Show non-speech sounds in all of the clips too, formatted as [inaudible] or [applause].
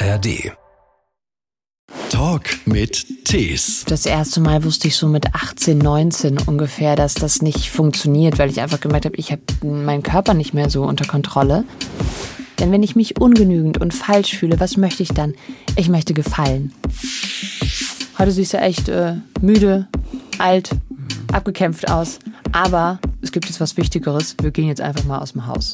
ARD. Talk mit Tees. Das erste Mal wusste ich so mit 18, 19 ungefähr, dass das nicht funktioniert, weil ich einfach gemerkt habe, ich habe meinen Körper nicht mehr so unter Kontrolle. Denn wenn ich mich ungenügend und falsch fühle, was möchte ich dann? Ich möchte gefallen. Heute siehst du echt äh, müde, alt, abgekämpft aus. Aber es gibt jetzt was Wichtigeres. Wir gehen jetzt einfach mal aus dem Haus.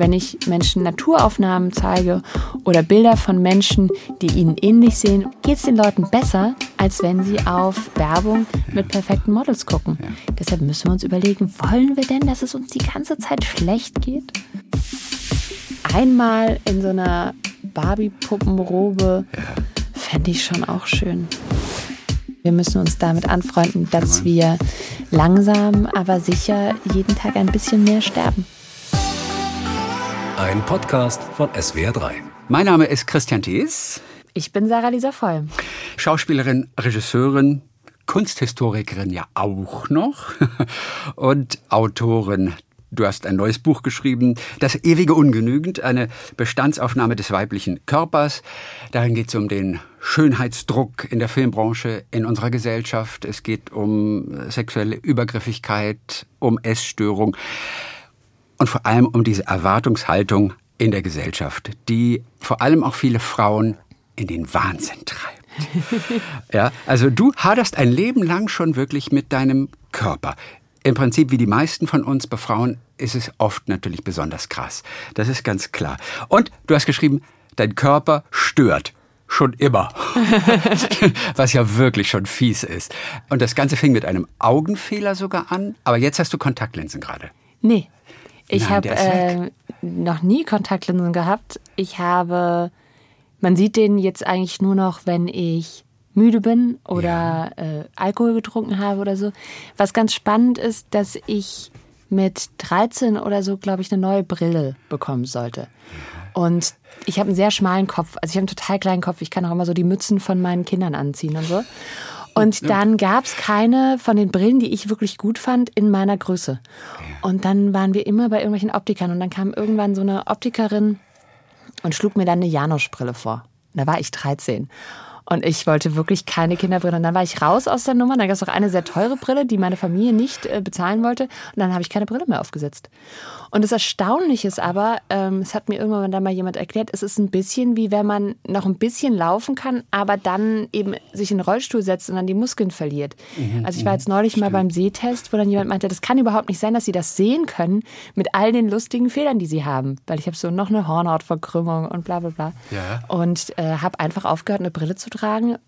Wenn ich Menschen Naturaufnahmen zeige oder Bilder von Menschen, die ihnen ähnlich sehen, geht es den Leuten besser, als wenn sie auf Werbung mit perfekten Models gucken. Ja. Deshalb müssen wir uns überlegen, wollen wir denn, dass es uns die ganze Zeit schlecht geht? Einmal in so einer Barbie-Puppenrobe ja. fände ich schon auch schön. Wir müssen uns damit anfreunden, dass wir langsam, aber sicher jeden Tag ein bisschen mehr sterben. Ein Podcast von SWR3. Mein Name ist Christian Thies. Ich bin Sarah Lisa Voll. Schauspielerin, Regisseurin, Kunsthistorikerin ja auch noch [laughs] und Autorin Du hast ein neues Buch geschrieben, Das ewige Ungenügend, eine Bestandsaufnahme des weiblichen Körpers. Darin geht es um den Schönheitsdruck in der Filmbranche, in unserer Gesellschaft. Es geht um sexuelle Übergriffigkeit, um Essstörung und vor allem um diese Erwartungshaltung in der Gesellschaft, die vor allem auch viele Frauen in den Wahnsinn treibt. [laughs] ja, also du haderst ein Leben lang schon wirklich mit deinem Körper im Prinzip wie die meisten von uns bei Frauen ist es oft natürlich besonders krass. Das ist ganz klar. Und du hast geschrieben, dein Körper stört. Schon immer. [laughs] Was ja wirklich schon fies ist. Und das Ganze fing mit einem Augenfehler sogar an. Aber jetzt hast du Kontaktlinsen gerade. Nee. Ich habe äh, noch nie Kontaktlinsen gehabt. Ich habe, man sieht den jetzt eigentlich nur noch, wenn ich müde bin oder ja. äh, Alkohol getrunken habe oder so. Was ganz spannend ist, dass ich mit 13 oder so, glaube ich, eine neue Brille bekommen sollte. Und ich habe einen sehr schmalen Kopf. Also ich habe einen total kleinen Kopf. Ich kann auch immer so die Mützen von meinen Kindern anziehen und so. Und dann gab es keine von den Brillen, die ich wirklich gut fand, in meiner Größe. Und dann waren wir immer bei irgendwelchen Optikern. Und dann kam irgendwann so eine Optikerin und schlug mir dann eine Janosch-Brille vor. Da war ich 13. Und ich wollte wirklich keine Kinderbrille. Und dann war ich raus aus der Nummer. Dann gab es auch eine sehr teure Brille, die meine Familie nicht äh, bezahlen wollte. Und dann habe ich keine Brille mehr aufgesetzt. Und das Erstaunliche ist aber, ähm, es hat mir irgendwann dann mal jemand erklärt, es ist ein bisschen wie wenn man noch ein bisschen laufen kann, aber dann eben sich in den Rollstuhl setzt und dann die Muskeln verliert. Mhm, also ich war jetzt neulich mal beim Sehtest, wo dann jemand meinte, das kann überhaupt nicht sein, dass sie das sehen können mit all den lustigen Fehlern, die sie haben. Weil ich habe so noch eine Hornhautverkrümmung und bla bla bla. Ja. Und äh, habe einfach aufgehört, eine Brille zu tragen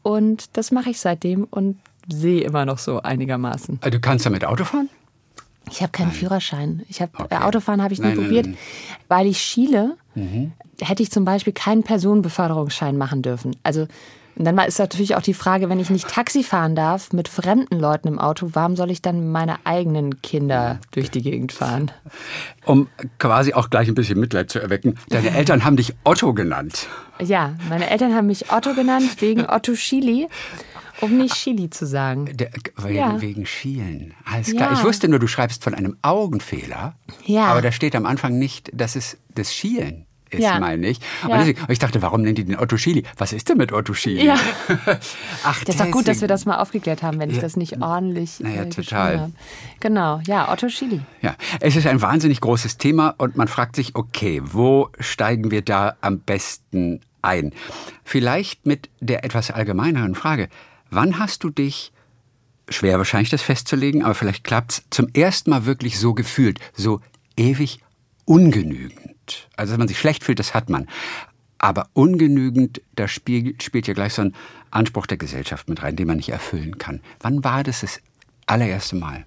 und das mache ich seitdem und sehe immer noch so einigermaßen. Also du kannst damit Auto fahren? Ich habe keinen nein. Führerschein. Ich habe okay. Autofahren habe ich nie probiert, weil ich schiele. Mhm. Hätte ich zum Beispiel keinen Personenbeförderungsschein machen dürfen. Also und dann ist natürlich auch die Frage, wenn ich nicht Taxi fahren darf mit fremden Leuten im Auto, warum soll ich dann meine eigenen Kinder durch die Gegend fahren? Um quasi auch gleich ein bisschen Mitleid zu erwecken, deine [laughs] Eltern haben dich Otto genannt. Ja, meine Eltern haben mich Otto genannt wegen [laughs] Otto Schili. Um nicht Chili zu sagen. Der, wegen, ja. wegen Schielen. Alles klar. Ja. Ich wusste nur, du schreibst von einem Augenfehler. Ja. Aber da steht am Anfang nicht, dass es das Schielen ist, ja. meine ich. Und, ja. deswegen, ich dachte, warum nennt die den Otto Schili? Was ist denn mit Otto Schili? Ja. [laughs] Ach, das ist doch gut, dass wir das mal aufgeklärt haben, wenn ich das nicht ordentlich naja, äh, total. habe. Genau, ja, Otto Schili. Ja, es ist ein wahnsinnig großes Thema und man fragt sich, okay, wo steigen wir da am besten ein? Vielleicht mit der etwas allgemeineren Frage. Wann hast du dich, schwer wahrscheinlich das festzulegen, aber vielleicht klappt's, zum ersten Mal wirklich so gefühlt, so ewig ungenügend? Also, dass man sich schlecht fühlt, das hat man. Aber ungenügend, da spielt, ja gleich so ein Anspruch der Gesellschaft mit rein, den man nicht erfüllen kann. Wann war das das allererste Mal?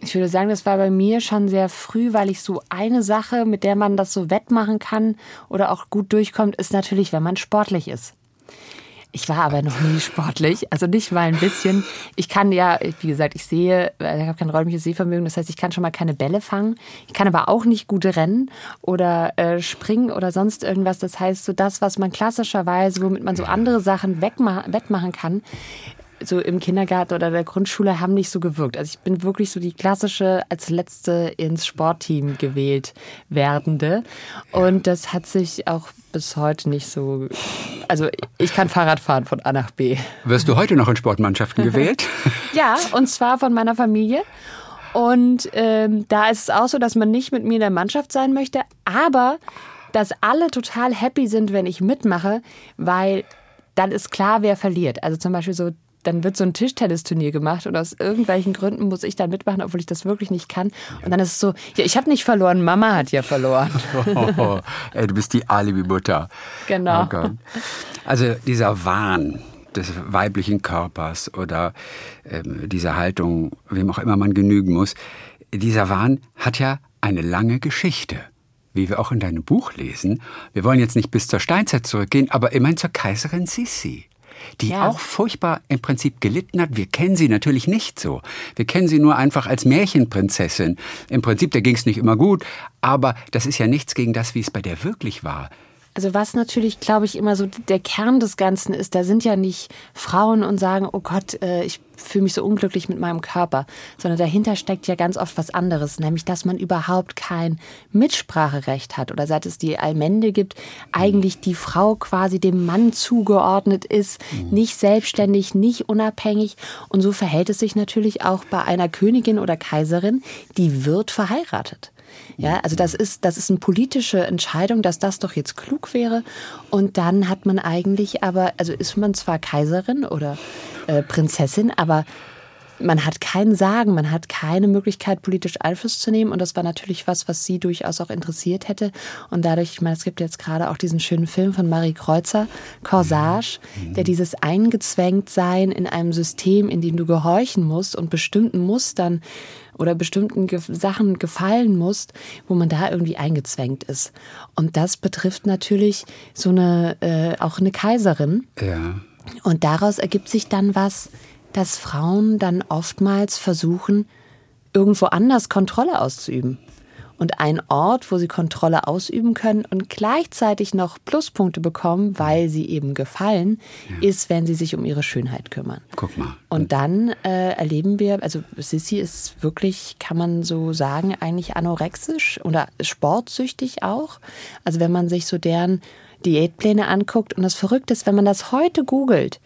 Ich würde sagen, das war bei mir schon sehr früh, weil ich so eine Sache, mit der man das so wettmachen kann oder auch gut durchkommt, ist natürlich, wenn man sportlich ist. Ich war aber noch nie sportlich, also nicht mal ein bisschen. Ich kann ja, wie gesagt, ich sehe, äh, ich habe kein räumliches Sehvermögen, das heißt, ich kann schon mal keine Bälle fangen. Ich kann aber auch nicht gut rennen oder äh, springen oder sonst irgendwas. Das heißt, so das, was man klassischerweise, womit man so andere Sachen wettmachen kann, so im Kindergarten oder der Grundschule haben nicht so gewirkt. Also ich bin wirklich so die klassische als letzte ins Sportteam gewählt werdende. Und das hat sich auch bis heute nicht so. Also ich kann Fahrrad fahren von A nach B. Wirst du heute noch in Sportmannschaften [laughs] gewählt? ja, und zwar von meiner Familie. Und ähm, da ist es auch so, dass man nicht mit mir in der Mannschaft sein möchte, aber dass alle total happy sind, wenn ich mitmache, weil dann ist klar, wer verliert. Also zum Beispiel so dann wird so ein Tischtennisturnier gemacht und aus irgendwelchen Gründen muss ich da mitmachen, obwohl ich das wirklich nicht kann. Und dann ist es so, ja, ich habe nicht verloren, Mama hat ja verloren. Oh, [laughs] ey, du bist die Alibi-Mutter. Genau. Oh also dieser Wahn des weiblichen Körpers oder ähm, diese Haltung, wem auch immer man genügen muss, dieser Wahn hat ja eine lange Geschichte wie wir auch in deinem Buch lesen. Wir wollen jetzt nicht bis zur Steinzeit zurückgehen, aber immerhin zur Kaiserin Sissi die ja. auch furchtbar im Prinzip gelitten hat. Wir kennen sie natürlich nicht so. Wir kennen sie nur einfach als Märchenprinzessin. Im Prinzip, da ging es nicht immer gut, aber das ist ja nichts gegen das, wie es bei der wirklich war. Also was natürlich, glaube ich, immer so der Kern des Ganzen ist, da sind ja nicht Frauen und sagen, oh Gott, äh, ich fühle mich so unglücklich mit meinem Körper, sondern dahinter steckt ja ganz oft was anderes, nämlich dass man überhaupt kein Mitspracherecht hat oder seit es die Allmende gibt, eigentlich die Frau quasi dem Mann zugeordnet ist, mhm. nicht selbstständig, nicht unabhängig. Und so verhält es sich natürlich auch bei einer Königin oder Kaiserin, die wird verheiratet. Ja, also das ist, das ist eine politische Entscheidung, dass das doch jetzt klug wäre. Und dann hat man eigentlich aber, also ist man zwar Kaiserin oder äh, Prinzessin, aber man hat kein Sagen, man hat keine Möglichkeit, politisch Einfluss zu nehmen. Und das war natürlich was, was sie durchaus auch interessiert hätte. Und dadurch, ich meine, es gibt jetzt gerade auch diesen schönen Film von Marie Kreuzer, Corsage, mhm. der dieses Eingezwängtsein in einem System, in dem du gehorchen musst und bestimmten Mustern oder bestimmten Ge Sachen gefallen musst, wo man da irgendwie eingezwängt ist. Und das betrifft natürlich so eine, äh, auch eine Kaiserin. Ja. Und daraus ergibt sich dann was, dass Frauen dann oftmals versuchen, irgendwo anders Kontrolle auszuüben und ein Ort, wo sie Kontrolle ausüben können und gleichzeitig noch Pluspunkte bekommen, weil sie eben gefallen, ja. ist, wenn sie sich um ihre Schönheit kümmern. Guck mal. Und dann äh, erleben wir, also Sissy ist wirklich, kann man so sagen, eigentlich anorexisch oder sportsüchtig auch. Also wenn man sich so deren Diätpläne anguckt und das Verrückte ist, wenn man das heute googelt,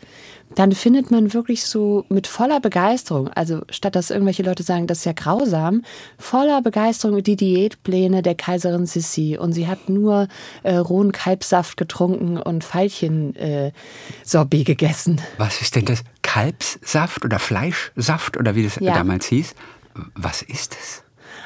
dann findet man wirklich so mit voller Begeisterung, also statt dass irgendwelche Leute sagen, das ist ja grausam, voller Begeisterung die Diätpläne der Kaiserin Sissi und sie hat nur äh, rohen Kalbsaft getrunken und Veilchen äh, gegessen. Was ist denn das? Kalbssaft oder Fleischsaft oder wie das ja. damals hieß? Was ist es?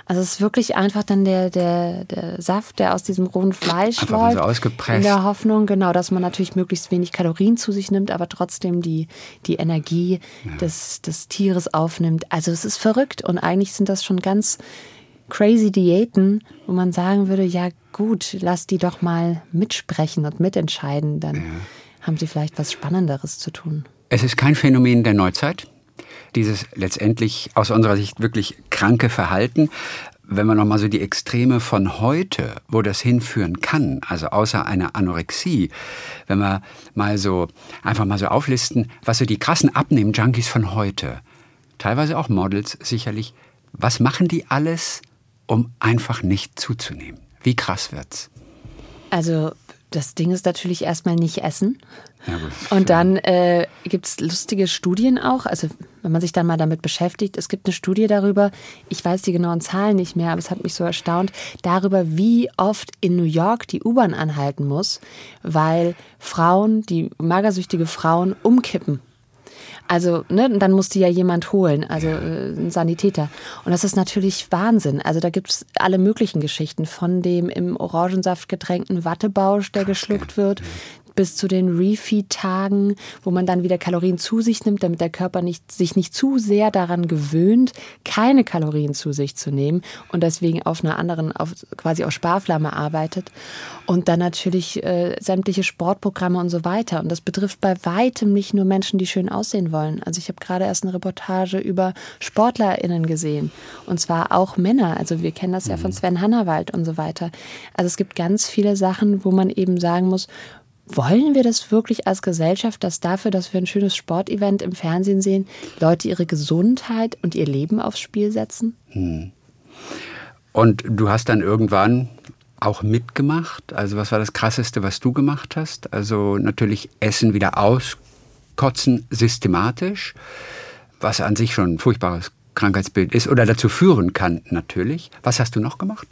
Also es ist wirklich einfach dann der, der, der Saft, der aus diesem rohen Fleisch einfach läuft. So ausgepresst. In der Hoffnung, genau, dass man natürlich möglichst wenig Kalorien zu sich nimmt, aber trotzdem die, die Energie ja. des, des Tieres aufnimmt. Also es ist verrückt und eigentlich sind das schon ganz crazy Diäten, wo man sagen würde, ja gut, lass die doch mal mitsprechen und mitentscheiden, dann ja. haben sie vielleicht was Spannenderes zu tun. Es ist kein Phänomen der Neuzeit dieses letztendlich aus unserer Sicht wirklich kranke Verhalten. Wenn man nochmal so die Extreme von heute, wo das hinführen kann, also außer einer Anorexie, wenn wir mal so einfach mal so auflisten, was so die krassen Abnehmen-Junkies von heute, teilweise auch Models sicherlich, was machen die alles, um einfach nicht zuzunehmen? Wie krass wird's? Also das Ding ist natürlich erstmal nicht essen. Ja, und dann äh, gibt es lustige Studien auch, also wenn man sich dann mal damit beschäftigt. Es gibt eine Studie darüber, ich weiß die genauen Zahlen nicht mehr, aber es hat mich so erstaunt, darüber, wie oft in New York die U-Bahn anhalten muss, weil Frauen, die magersüchtige Frauen, umkippen also, ne, dann musste ja jemand holen, also äh, ein Sanitäter. Und das ist natürlich Wahnsinn. Also da gibt's alle möglichen Geschichten, von dem im Orangensaft getränkten Wattebausch, der geschluckt wird, bis zu den Refeed-Tagen, wo man dann wieder Kalorien zu sich nimmt, damit der Körper nicht, sich nicht zu sehr daran gewöhnt, keine Kalorien zu sich zu nehmen und deswegen auf einer anderen, auf, quasi auf Sparflamme arbeitet. Und dann natürlich äh, sämtliche Sportprogramme und so weiter. Und das betrifft bei weitem nicht nur Menschen, die schön aussehen wollen. Also ich habe gerade erst eine Reportage über SportlerInnen gesehen. Und zwar auch Männer. Also wir kennen das ja von mhm. Sven Hannawald und so weiter. Also es gibt ganz viele Sachen, wo man eben sagen muss, wollen wir das wirklich als Gesellschaft, dass dafür, dass wir ein schönes Sportevent im Fernsehen sehen, Leute ihre Gesundheit und ihr Leben aufs Spiel setzen? Hm. Und du hast dann irgendwann auch mitgemacht? Also was war das Krasseste, was du gemacht hast? Also natürlich Essen wieder auskotzen systematisch, was an sich schon ein furchtbares Krankheitsbild ist oder dazu führen kann natürlich. Was hast du noch gemacht?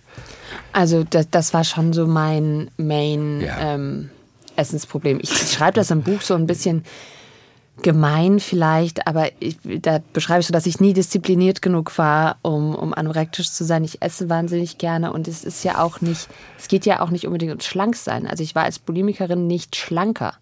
Also das, das war schon so mein Main ja. ähm, Essensproblem. Ich, schreibe das im Buch so ein bisschen gemein vielleicht, aber ich, da beschreibe ich so, dass ich nie diszipliniert genug war, um, um anorektisch zu sein. Ich esse wahnsinnig gerne und es ist ja auch nicht, es geht ja auch nicht unbedingt ums Schlanksein. Also ich war als Bulimikerin nicht schlanker,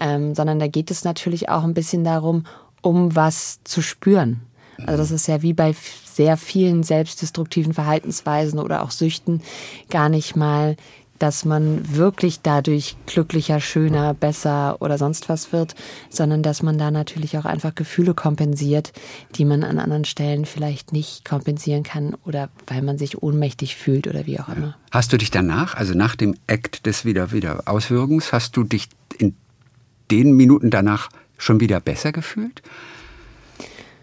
ähm, sondern da geht es natürlich auch ein bisschen darum, um was zu spüren. Also das ist ja wie bei sehr vielen selbstdestruktiven Verhaltensweisen oder auch Süchten gar nicht mal dass man wirklich dadurch glücklicher, schöner, besser oder sonst was wird, sondern dass man da natürlich auch einfach Gefühle kompensiert, die man an anderen Stellen vielleicht nicht kompensieren kann oder weil man sich ohnmächtig fühlt oder wie auch immer. Hast du dich danach, also nach dem Act des wieder wieder Auswirkens, hast du dich in den Minuten danach schon wieder besser gefühlt?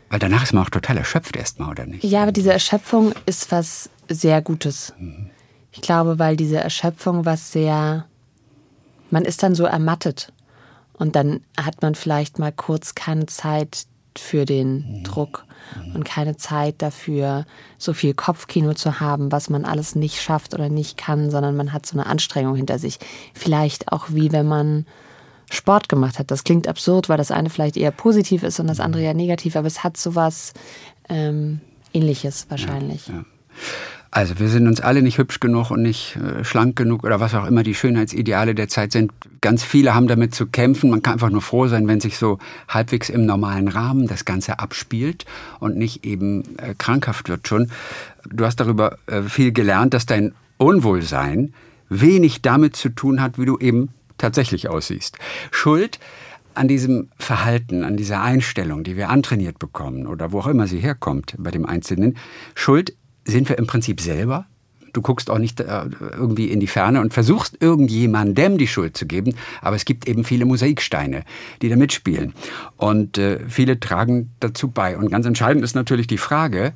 Weil danach ist man auch total erschöpft erstmal, oder nicht? Ja, aber diese Erschöpfung ist was sehr Gutes. Mhm. Ich glaube, weil diese Erschöpfung was sehr, man ist dann so ermattet und dann hat man vielleicht mal kurz keine Zeit für den mhm. Druck und keine Zeit dafür, so viel Kopfkino zu haben, was man alles nicht schafft oder nicht kann, sondern man hat so eine Anstrengung hinter sich. Vielleicht auch wie wenn man Sport gemacht hat. Das klingt absurd, weil das eine vielleicht eher positiv ist und das andere ja negativ, aber es hat sowas ähm, ähnliches wahrscheinlich. Ja, ja. Also wir sind uns alle nicht hübsch genug und nicht äh, schlank genug oder was auch immer die Schönheitsideale der Zeit sind. Ganz viele haben damit zu kämpfen. Man kann einfach nur froh sein, wenn sich so halbwegs im normalen Rahmen das Ganze abspielt und nicht eben äh, krankhaft wird schon. Du hast darüber äh, viel gelernt, dass dein Unwohlsein wenig damit zu tun hat, wie du eben tatsächlich aussiehst. Schuld an diesem Verhalten, an dieser Einstellung, die wir antrainiert bekommen oder wo auch immer sie herkommt bei dem Einzelnen, Schuld sind wir im Prinzip selber. Du guckst auch nicht äh, irgendwie in die Ferne und versuchst irgendjemandem die Schuld zu geben, aber es gibt eben viele Mosaiksteine, die da mitspielen. Und äh, viele tragen dazu bei. Und ganz entscheidend ist natürlich die Frage,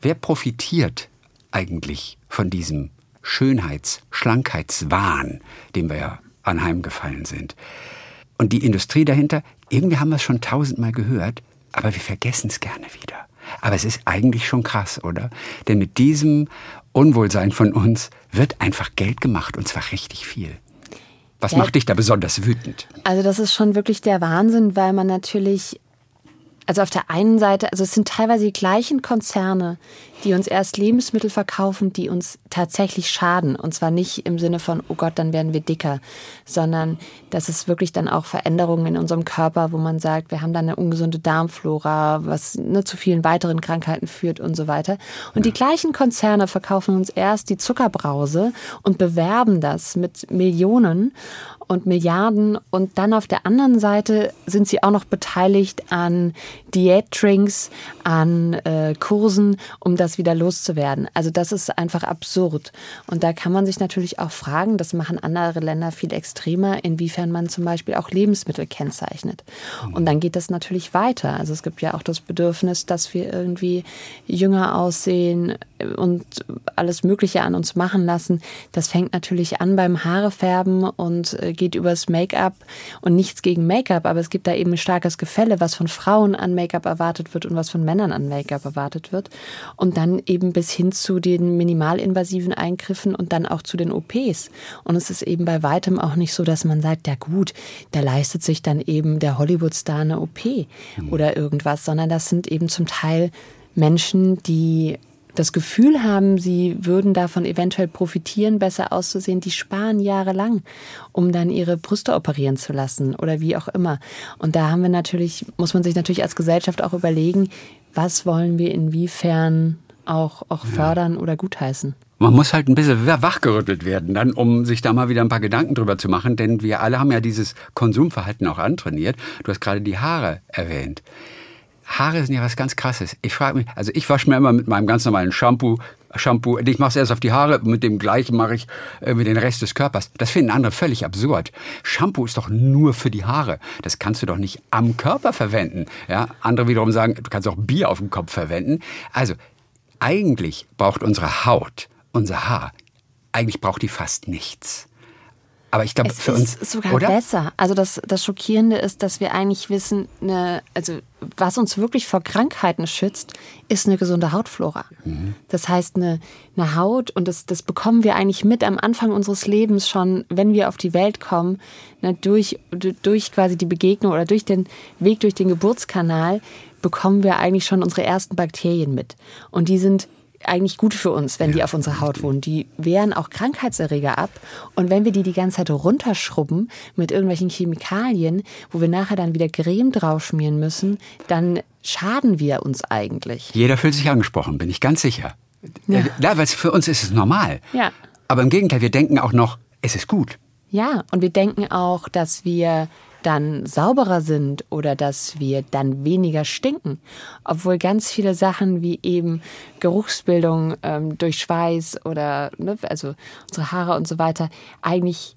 wer profitiert eigentlich von diesem Schönheits-, Schlankheitswahn, dem wir ja anheimgefallen sind? Und die Industrie dahinter, irgendwie haben wir es schon tausendmal gehört, aber wir vergessen es gerne wieder. Aber es ist eigentlich schon krass, oder? Denn mit diesem Unwohlsein von uns wird einfach Geld gemacht und zwar richtig viel. Was ja, macht dich da besonders wütend? Also das ist schon wirklich der Wahnsinn, weil man natürlich also auf der einen Seite, also es sind teilweise die gleichen Konzerne, die uns erst Lebensmittel verkaufen, die uns tatsächlich schaden. Und zwar nicht im Sinne von, oh Gott, dann werden wir dicker, sondern dass es wirklich dann auch Veränderungen in unserem Körper, wo man sagt, wir haben dann eine ungesunde Darmflora, was ne, zu vielen weiteren Krankheiten führt und so weiter. Und die gleichen Konzerne verkaufen uns erst die Zuckerbrause und bewerben das mit Millionen und Milliarden. Und dann auf der anderen Seite sind sie auch noch beteiligt an Diätdrinks, an äh, Kursen, um das wieder loszuwerden. Also das ist einfach absurd. Und da kann man sich natürlich auch fragen, das machen andere Länder viel extremer, inwiefern man zum Beispiel auch Lebensmittel kennzeichnet. Und dann geht das natürlich weiter. Also es gibt ja auch das Bedürfnis, dass wir irgendwie jünger aussehen und alles Mögliche an uns machen lassen. Das fängt natürlich an beim Haarefärben und äh, geht übers Make-up und nichts gegen Make-up, aber es gibt da eben ein starkes Gefälle, was von Frauen an Make-up erwartet wird und was von Männern an Make-up erwartet wird. Und dann eben bis hin zu den minimalinvasiven Eingriffen und dann auch zu den OPs. Und es ist eben bei weitem auch nicht so, dass man sagt, ja gut, da leistet sich dann eben der Hollywood-Star eine OP mhm. oder irgendwas, sondern das sind eben zum Teil Menschen, die das Gefühl haben, sie würden davon eventuell profitieren, besser auszusehen, die sparen jahrelang, um dann ihre Brüste operieren zu lassen oder wie auch immer. Und da haben wir natürlich, muss man sich natürlich als Gesellschaft auch überlegen, was wollen wir inwiefern auch, auch fördern ja. oder gutheißen. Man muss halt ein bisschen wachgerüttelt werden, dann, um sich da mal wieder ein paar Gedanken drüber zu machen, denn wir alle haben ja dieses Konsumverhalten auch antrainiert. Du hast gerade die Haare erwähnt. Haare sind ja was ganz Krasses. Ich frage mich, also ich wasche mir immer mit meinem ganz normalen Shampoo, Shampoo, ich mache es erst auf die Haare, mit dem gleichen mache ich äh, mit den Rest des Körpers. Das finden andere völlig absurd. Shampoo ist doch nur für die Haare. Das kannst du doch nicht am Körper verwenden. Ja, andere wiederum sagen, du kannst auch Bier auf dem Kopf verwenden. Also eigentlich braucht unsere Haut, unser Haar eigentlich braucht die fast nichts. Aber ich glaube, es für ist uns. sogar oder? besser. Also das, das Schockierende ist, dass wir eigentlich wissen, eine, also was uns wirklich vor Krankheiten schützt, ist eine gesunde Hautflora. Mhm. Das heißt, eine, eine Haut, und das, das bekommen wir eigentlich mit am Anfang unseres Lebens schon, wenn wir auf die Welt kommen, ne, durch, durch quasi die Begegnung oder durch den Weg durch den Geburtskanal, bekommen wir eigentlich schon unsere ersten Bakterien mit. Und die sind eigentlich gut für uns, wenn die auf unserer Haut wohnen. Die wehren auch Krankheitserreger ab. Und wenn wir die die ganze Zeit runterschrubben mit irgendwelchen Chemikalien, wo wir nachher dann wieder Creme draufschmieren müssen, dann schaden wir uns eigentlich. Jeder fühlt sich angesprochen, bin ich ganz sicher. Ja, ja weil für uns ist es normal. Ja. Aber im Gegenteil, wir denken auch noch, es ist gut. Ja, und wir denken auch, dass wir dann sauberer sind oder dass wir dann weniger stinken. Obwohl ganz viele Sachen wie eben Geruchsbildung ähm, durch Schweiß oder ne, also unsere Haare und so weiter eigentlich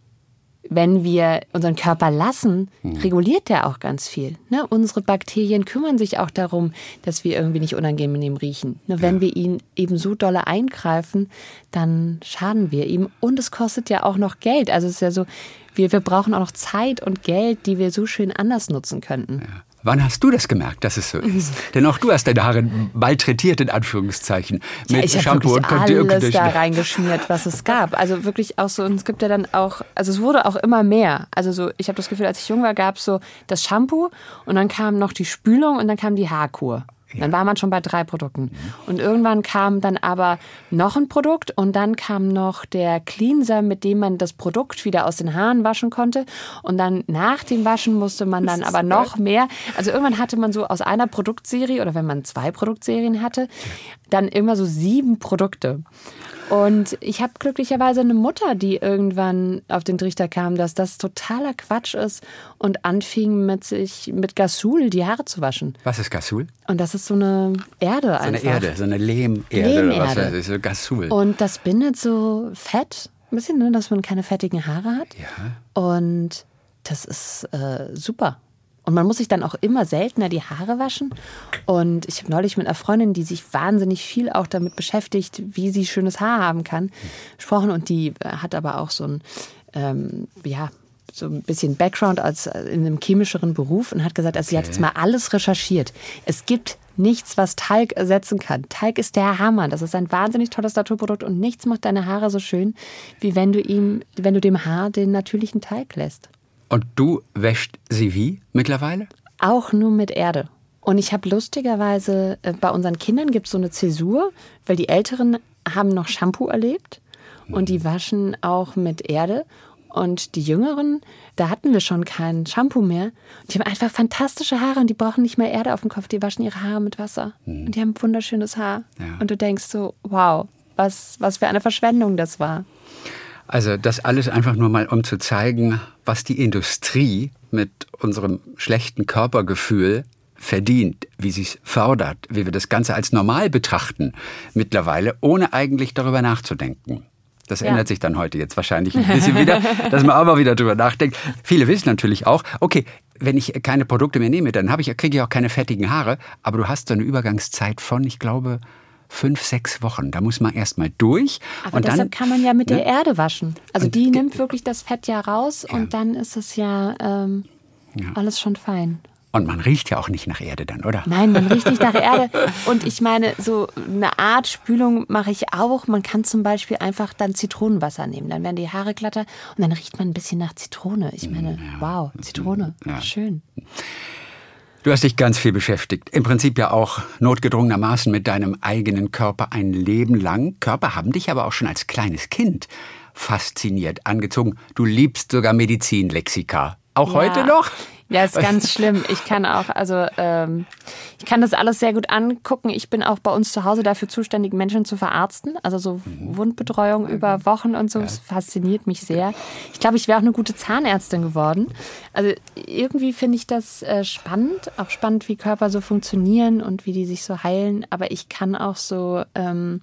wenn wir unseren Körper lassen, hm. reguliert der auch ganz viel. Ne? Unsere Bakterien kümmern sich auch darum, dass wir irgendwie nicht unangenehm riechen. Ne? Wenn ja. wir ihn eben so dolle eingreifen, dann schaden wir ihm. Und es kostet ja auch noch Geld. Also es ist ja so, wir, wir brauchen auch noch Zeit und Geld, die wir so schön anders nutzen könnten. Ja. Wann hast du das gemerkt, dass es so ist? Denn auch du hast deine Haare malträtiert, in Anführungszeichen, mit ja, ich Shampoo und alles da reingeschmiert, was es gab. Also wirklich auch so, und es gibt ja dann auch, also es wurde auch immer mehr. Also so, ich habe das Gefühl, als ich jung war, gab es so das Shampoo und dann kam noch die Spülung und dann kam die Haarkur. Dann war man schon bei drei Produkten. Und irgendwann kam dann aber noch ein Produkt und dann kam noch der Cleanser, mit dem man das Produkt wieder aus den Haaren waschen konnte. Und dann nach dem Waschen musste man dann aber noch mehr. Also irgendwann hatte man so aus einer Produktserie oder wenn man zwei Produktserien hatte, dann immer so sieben Produkte. Und ich habe glücklicherweise eine Mutter, die irgendwann auf den Trichter kam, dass das totaler Quatsch ist und anfing mit sich mit Gasul die Haare zu waschen. Was ist Gasul? Und das ist so eine Erde so einfach. So eine Erde, so eine Lehmerde, Lehmerde. oder was weiß ich, so Gasul. Und das bindet so Fett, ein bisschen, ne, dass man keine fettigen Haare hat. Ja. Und das ist äh, super. Und man muss sich dann auch immer seltener die Haare waschen. Und ich habe neulich mit einer Freundin, die sich wahnsinnig viel auch damit beschäftigt, wie sie schönes Haar haben kann, gesprochen. Und die äh, hat aber auch so ein, ähm, ja, so ein bisschen Background als äh, in einem chemischeren Beruf und hat gesagt, also sie hat jetzt mal alles recherchiert. Es gibt nichts, was Talg ersetzen kann. Talg ist der Hammer. Das ist ein wahnsinnig tolles Naturprodukt und nichts macht deine Haare so schön, wie wenn du ihm, wenn du dem Haar den natürlichen Talg lässt. Und du wäscht sie wie mittlerweile? Auch nur mit Erde. Und ich habe lustigerweise, äh, bei unseren Kindern gibt es so eine Zäsur, weil die Älteren haben noch Shampoo erlebt und die waschen auch mit Erde. Und die Jüngeren, da hatten wir schon kein Shampoo mehr. Die haben einfach fantastische Haare und die brauchen nicht mehr Erde auf dem Kopf. Die waschen ihre Haare mit Wasser. Mhm. Und die haben wunderschönes Haar. Ja. Und du denkst so, wow, was, was für eine Verschwendung das war. Also das alles einfach nur mal, um zu zeigen, was die Industrie mit unserem schlechten Körpergefühl verdient, wie sie es fördert, wie wir das Ganze als normal betrachten mittlerweile, ohne eigentlich darüber nachzudenken. Das ja. ändert sich dann heute jetzt wahrscheinlich ein bisschen wieder, [laughs] dass man auch mal wieder drüber nachdenkt. Viele wissen natürlich auch, okay, wenn ich keine Produkte mehr nehme, dann habe ich, kriege ich auch keine fettigen Haare, aber du hast so eine Übergangszeit von, ich glaube, fünf, sechs Wochen. Da muss man erstmal durch. Aber und deshalb dann, kann man ja mit ne? der Erde waschen. Also die nimmt wirklich das Fett ja raus ja. und dann ist es ja, ähm, ja alles schon fein. Und man riecht ja auch nicht nach Erde dann, oder? Nein, man riecht nicht nach Erde. [laughs] Und ich meine, so eine Art Spülung mache ich auch. Man kann zum Beispiel einfach dann Zitronenwasser nehmen. Dann werden die Haare glatter und dann riecht man ein bisschen nach Zitrone. Ich meine, ja. wow, Zitrone, ja. schön. Du hast dich ganz viel beschäftigt. Im Prinzip ja auch notgedrungenermaßen mit deinem eigenen Körper ein Leben lang. Körper haben dich aber auch schon als kleines Kind fasziniert, angezogen. Du liebst sogar Medizinlexika. Auch ja. heute noch? Ja, ist ganz schlimm. Ich kann auch, also ähm, ich kann das alles sehr gut angucken. Ich bin auch bei uns zu Hause dafür zuständig, Menschen zu verarzten. Also so mhm. Wundbetreuung über Wochen und so. Das fasziniert mich sehr. Ich glaube, ich wäre auch eine gute Zahnärztin geworden. Also irgendwie finde ich das äh, spannend. Auch spannend, wie Körper so funktionieren und wie die sich so heilen. Aber ich kann auch so, ähm,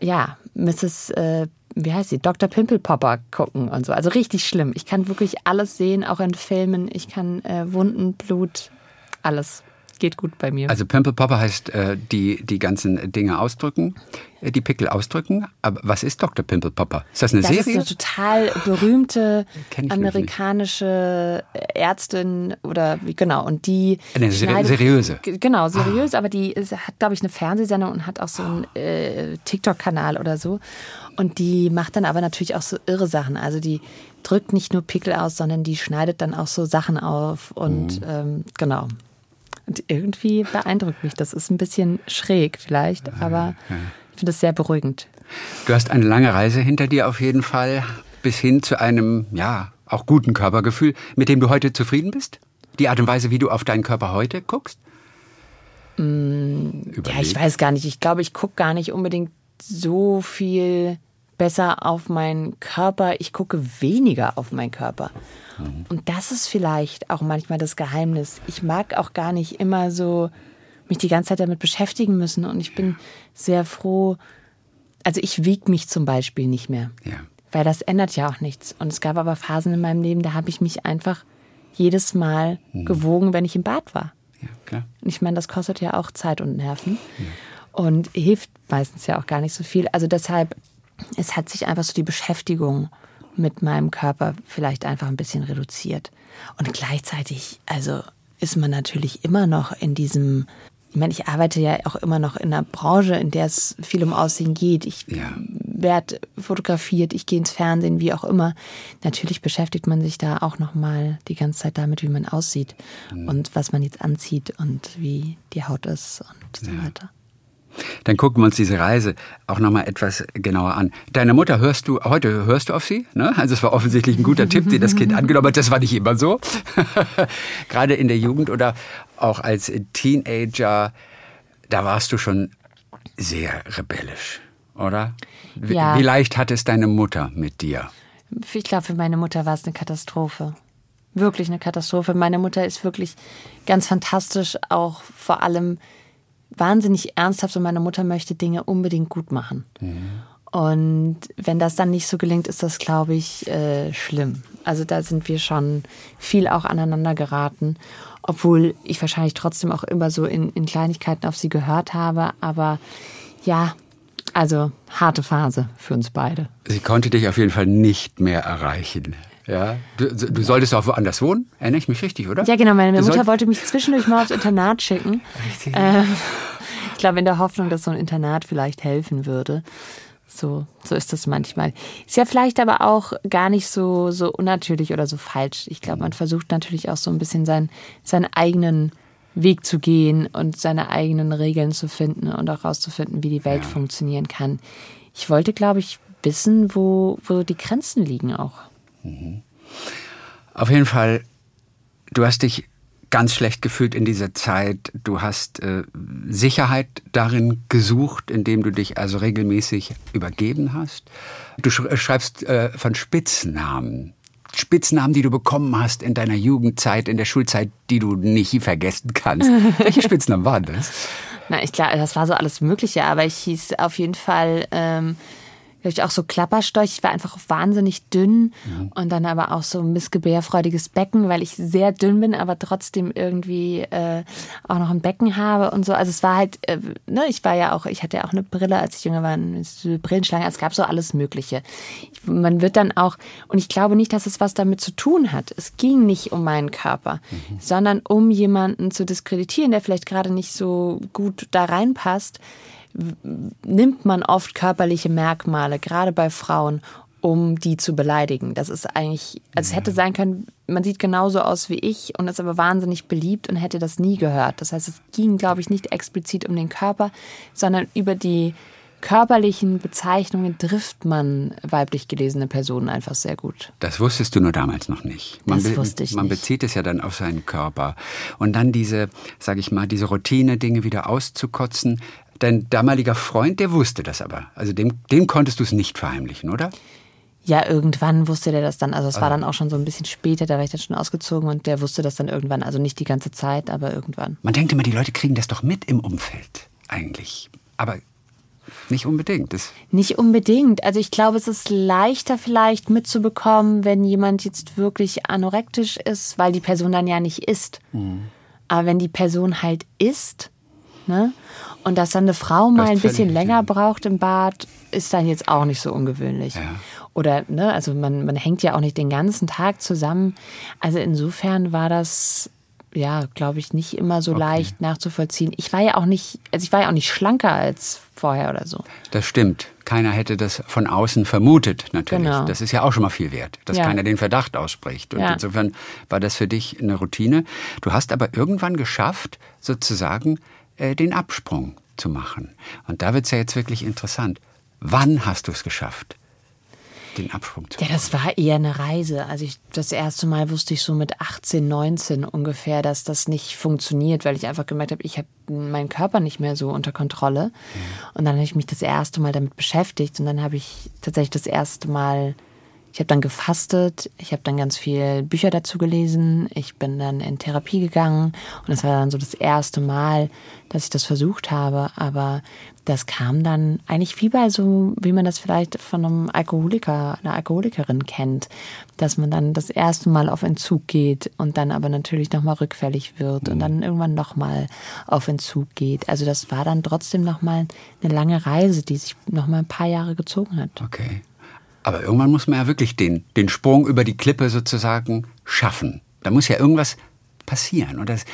ja, Mrs. Äh, wie heißt sie, Dr. Pimpelpopper gucken und so. Also richtig schlimm. Ich kann wirklich alles sehen, auch in Filmen. Ich kann äh, Wunden, Blut, alles. Geht gut bei mir. Also Pimple Popper heißt äh, die, die ganzen Dinge ausdrücken, äh, die Pickel ausdrücken. Aber was ist Dr. Pimple Popper? Ist das eine das Serie? Das ist eine total berühmte amerikanische Ärztin oder wie genau. Und die eine seriöse. Genau, seriös, ah. aber die ist, hat, glaube ich, eine Fernsehsendung und hat auch so einen äh, TikTok-Kanal oder so. Und die macht dann aber natürlich auch so irre Sachen. Also die drückt nicht nur Pickel aus, sondern die schneidet dann auch so Sachen auf und mhm. ähm, genau. Und irgendwie beeindruckt mich. Das ist ein bisschen schräg vielleicht, aber ich finde es sehr beruhigend. Du hast eine lange Reise hinter dir auf jeden Fall, bis hin zu einem, ja, auch guten Körpergefühl, mit dem du heute zufrieden bist? Die Art und Weise, wie du auf deinen Körper heute guckst? Mm, ja, ich weiß gar nicht. Ich glaube, ich gucke gar nicht unbedingt so viel besser auf meinen Körper. Ich gucke weniger auf meinen Körper. Und das ist vielleicht auch manchmal das Geheimnis. Ich mag auch gar nicht immer so mich die ganze Zeit damit beschäftigen müssen. Und ich bin sehr froh. Also ich wiege mich zum Beispiel nicht mehr. Ja. Weil das ändert ja auch nichts. Und es gab aber Phasen in meinem Leben, da habe ich mich einfach jedes Mal mhm. gewogen, wenn ich im Bad war. Ja, klar. Und ich meine, das kostet ja auch Zeit und Nerven. Ja. Und hilft meistens ja auch gar nicht so viel. Also deshalb, es hat sich einfach so die Beschäftigung mit meinem Körper vielleicht einfach ein bisschen reduziert. Und gleichzeitig, also ist man natürlich immer noch in diesem, ich meine, ich arbeite ja auch immer noch in einer Branche, in der es viel um Aussehen geht. Ich ja. werde fotografiert, ich gehe ins Fernsehen, wie auch immer. Natürlich beschäftigt man sich da auch noch mal die ganze Zeit damit, wie man aussieht mhm. und was man jetzt anzieht und wie die Haut ist und so ja. weiter. Dann gucken wir uns diese Reise auch nochmal etwas genauer an. Deine Mutter hörst du, heute hörst du auf sie? Ne? Also es war offensichtlich ein guter Tipp, den das Kind angenommen hat. Das war nicht immer so. [laughs] Gerade in der Jugend oder auch als Teenager, da warst du schon sehr rebellisch, oder? Wie, ja. wie leicht hat es deine Mutter mit dir? Ich glaube, für meine Mutter war es eine Katastrophe. Wirklich eine Katastrophe. Meine Mutter ist wirklich ganz fantastisch, auch vor allem wahnsinnig ernsthaft und meine Mutter möchte Dinge unbedingt gut machen. Mhm. Und wenn das dann nicht so gelingt, ist das, glaube ich, äh, schlimm. Also da sind wir schon viel auch aneinander geraten, obwohl ich wahrscheinlich trotzdem auch immer so in, in Kleinigkeiten auf sie gehört habe. Aber ja, also harte Phase für uns beide. Sie konnte dich auf jeden Fall nicht mehr erreichen. Ja, du, du solltest auch woanders wohnen, erinnere ich mich richtig, oder? Ja, genau. Meine du Mutter wollte mich zwischendurch mal aufs Internat schicken. [laughs] Ähm, ich glaube, in der Hoffnung, dass so ein Internat vielleicht helfen würde. So, so ist das manchmal. Ist ja vielleicht aber auch gar nicht so, so unnatürlich oder so falsch. Ich glaube, man versucht natürlich auch so ein bisschen sein, seinen eigenen Weg zu gehen und seine eigenen Regeln zu finden und auch herauszufinden, wie die Welt ja. funktionieren kann. Ich wollte, glaube ich, wissen, wo, wo die Grenzen liegen auch. Auf jeden Fall, du hast dich ganz schlecht gefühlt in dieser Zeit. Du hast äh, Sicherheit darin gesucht, indem du dich also regelmäßig übergeben hast. Du äh, schreibst äh, von Spitznamen. Spitznamen, die du bekommen hast in deiner Jugendzeit, in der Schulzeit, die du nicht vergessen kannst. [laughs] Welche Spitznamen waren das? Na, ich glaube, das war so alles Mögliche, aber ich hieß auf jeden Fall ähm, ich auch so Klapperstorch. Ich war einfach wahnsinnig dünn mhm. und dann aber auch so ein missgebärfreudiges Becken, weil ich sehr dünn bin, aber trotzdem irgendwie äh, auch noch ein Becken habe und so. Also es war halt, äh, ne, ich war ja auch, ich hatte ja auch eine Brille, als ich jünger war, eine Brillenschlange. Es gab so alles Mögliche. Ich, man wird dann auch, und ich glaube nicht, dass es was damit zu tun hat. Es ging nicht um meinen Körper, mhm. sondern um jemanden zu diskreditieren, der vielleicht gerade nicht so gut da reinpasst nimmt man oft körperliche Merkmale, gerade bei Frauen, um die zu beleidigen. Das ist eigentlich, also es hätte sein können, man sieht genauso aus wie ich und ist aber wahnsinnig beliebt und hätte das nie gehört. Das heißt, es ging, glaube ich, nicht explizit um den Körper, sondern über die körperlichen Bezeichnungen trifft man weiblich gelesene Personen einfach sehr gut. Das wusstest du nur damals noch nicht. Man das wusste ich Man nicht. bezieht es ja dann auf seinen Körper. Und dann diese, sage ich mal, diese Routine-Dinge wieder auszukotzen, Dein damaliger Freund, der wusste das aber. Also dem, dem konntest du es nicht verheimlichen, oder? Ja, irgendwann wusste der das dann. Also es war ah. dann auch schon so ein bisschen später, da war ich dann schon ausgezogen und der wusste das dann irgendwann. Also nicht die ganze Zeit, aber irgendwann. Man denkt immer, die Leute kriegen das doch mit im Umfeld eigentlich. Aber nicht unbedingt. Das nicht unbedingt. Also ich glaube, es ist leichter vielleicht mitzubekommen, wenn jemand jetzt wirklich anorektisch ist, weil die Person dann ja nicht isst. Mhm. Aber wenn die Person halt isst, ne, und dass dann eine Frau mal ein bisschen länger braucht im Bad, ist dann jetzt auch nicht so ungewöhnlich. Ja. Oder, ne, also man, man hängt ja auch nicht den ganzen Tag zusammen. Also insofern war das ja, glaube ich, nicht immer so okay. leicht nachzuvollziehen. Ich war ja auch nicht, also ich war ja auch nicht schlanker als vorher oder so. Das stimmt. Keiner hätte das von außen vermutet, natürlich. Genau. Das ist ja auch schon mal viel wert, dass ja. keiner den Verdacht ausspricht. Und ja. insofern war das für dich eine Routine. Du hast aber irgendwann geschafft, sozusagen äh, den Absprung zu machen. Und da wird es ja jetzt wirklich interessant. Wann hast du es geschafft? den Absprung zu Ja, das war eher eine Reise. Also ich, das erste Mal wusste ich so mit 18, 19 ungefähr, dass das nicht funktioniert, weil ich einfach gemerkt habe, ich habe meinen Körper nicht mehr so unter Kontrolle. Mhm. Und dann habe ich mich das erste Mal damit beschäftigt und dann habe ich tatsächlich das erste Mal ich habe dann gefastet, ich habe dann ganz viel Bücher dazu gelesen, ich bin dann in Therapie gegangen und das war dann so das erste Mal, dass ich das versucht habe, aber das kam dann eigentlich wie bei so, wie man das vielleicht von einem Alkoholiker, einer Alkoholikerin kennt, dass man dann das erste Mal auf Entzug geht und dann aber natürlich nochmal rückfällig wird und dann irgendwann nochmal auf Entzug geht. Also das war dann trotzdem nochmal eine lange Reise, die sich nochmal ein paar Jahre gezogen hat. Okay. Aber irgendwann muss man ja wirklich den, den Sprung über die Klippe sozusagen schaffen. Da muss ja irgendwas passieren. Und das,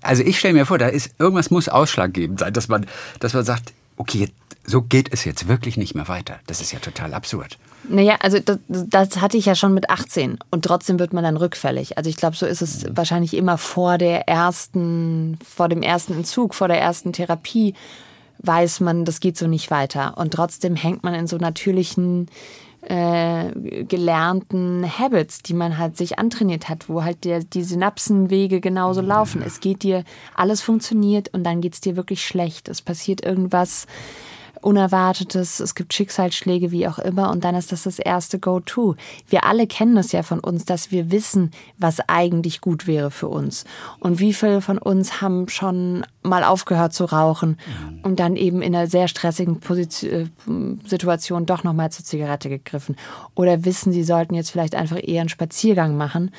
also ich stelle mir vor, da ist irgendwas muss ausschlaggebend sein, dass man, dass man sagt, okay, so geht es jetzt wirklich nicht mehr weiter. Das ist ja total absurd. Naja, also das, das hatte ich ja schon mit 18 und trotzdem wird man dann rückfällig. Also ich glaube, so ist es wahrscheinlich immer vor der ersten, vor dem ersten Entzug, vor der ersten Therapie weiß man, das geht so nicht weiter. Und trotzdem hängt man in so natürlichen äh, gelernten Habits, die man halt sich antrainiert hat, wo halt der, die Synapsenwege genauso laufen. Es geht dir, alles funktioniert und dann geht es dir wirklich schlecht. Es passiert irgendwas, Unerwartetes, es gibt Schicksalsschläge, wie auch immer, und dann ist das das erste Go-To. Wir alle kennen das ja von uns, dass wir wissen, was eigentlich gut wäre für uns. Und wie viele von uns haben schon mal aufgehört zu rauchen mhm. und dann eben in einer sehr stressigen Position, äh, Situation doch nochmal zur Zigarette gegriffen. Oder wissen, sie sollten jetzt vielleicht einfach eher einen Spaziergang machen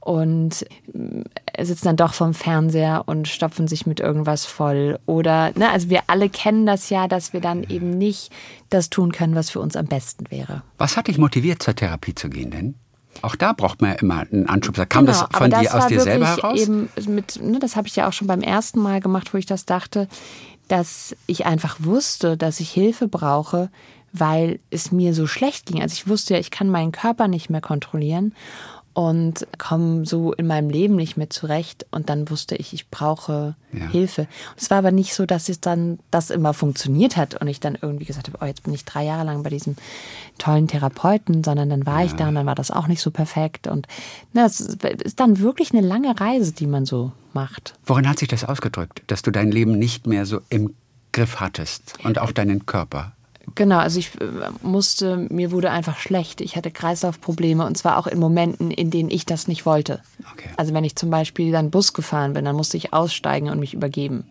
und äh, sitzen dann doch vom Fernseher und stopfen sich mit irgendwas voll. Oder, ne, also wir alle kennen das ja, dass wir dann eben nicht das tun können, was für uns am besten wäre. Was hat dich motiviert, zur Therapie zu gehen denn? Auch da braucht man ja immer einen Anschub. Kam genau, das von das dir aus dir selber heraus? Eben mit, ne, das habe ich ja auch schon beim ersten Mal gemacht, wo ich das dachte, dass ich einfach wusste, dass ich Hilfe brauche, weil es mir so schlecht ging. Also ich wusste ja, ich kann meinen Körper nicht mehr kontrollieren und komme so in meinem Leben nicht mehr zurecht. Und dann wusste ich, ich brauche ja. Hilfe. Und es war aber nicht so, dass es dann das immer funktioniert hat und ich dann irgendwie gesagt habe, oh, jetzt bin ich drei Jahre lang bei diesem tollen Therapeuten, sondern dann war ja. ich da und dann war das auch nicht so perfekt. Und na, es ist dann wirklich eine lange Reise, die man so macht. Worin hat sich das ausgedrückt, dass du dein Leben nicht mehr so im Griff hattest und auch deinen Körper? Genau, also ich äh, musste, mir wurde einfach schlecht. Ich hatte Kreislaufprobleme und zwar auch in Momenten, in denen ich das nicht wollte. Okay. Also wenn ich zum Beispiel dann Bus gefahren bin, dann musste ich aussteigen und mich übergeben.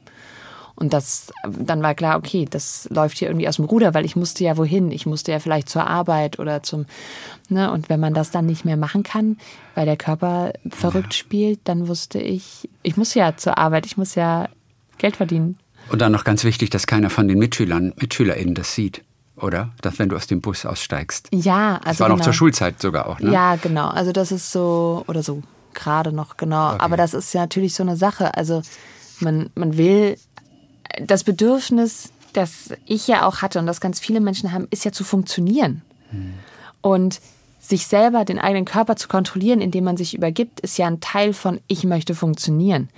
Und das, dann war klar, okay, das läuft hier irgendwie aus dem Ruder, weil ich musste ja wohin? Ich musste ja vielleicht zur Arbeit oder zum, ne? Und wenn man das dann nicht mehr machen kann, weil der Körper verrückt ja. spielt, dann wusste ich, ich muss ja zur Arbeit, ich muss ja Geld verdienen. Und dann noch ganz wichtig, dass keiner von den Mitschülern, MitschülerInnen das sieht oder? Dass wenn du aus dem Bus aussteigst. Ja, also. Das war genau. noch zur Schulzeit sogar auch, ne? Ja, genau. Also das ist so, oder so, gerade noch, genau. Okay. Aber das ist ja natürlich so eine Sache. Also man, man will das Bedürfnis, das ich ja auch hatte und das ganz viele Menschen haben, ist ja zu funktionieren. Hm. Und sich selber, den eigenen Körper zu kontrollieren, indem man sich übergibt, ist ja ein Teil von ich möchte funktionieren.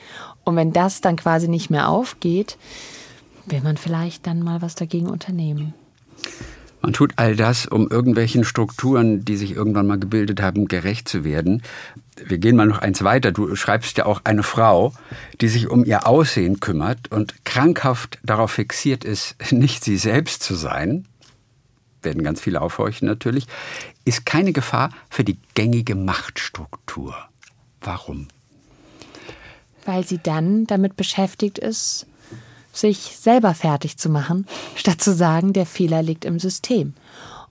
Und wenn das dann quasi nicht mehr aufgeht, will man vielleicht dann mal was dagegen unternehmen. Man tut all das, um irgendwelchen Strukturen, die sich irgendwann mal gebildet haben, gerecht zu werden. Wir gehen mal noch eins weiter. Du schreibst ja auch eine Frau, die sich um ihr Aussehen kümmert und krankhaft darauf fixiert ist, [laughs] nicht sie selbst zu sein. Werden ganz viele aufhorchen natürlich. Ist keine Gefahr für die gängige Machtstruktur. Warum? Weil sie dann damit beschäftigt ist, sich selber fertig zu machen, statt zu sagen, der Fehler liegt im System.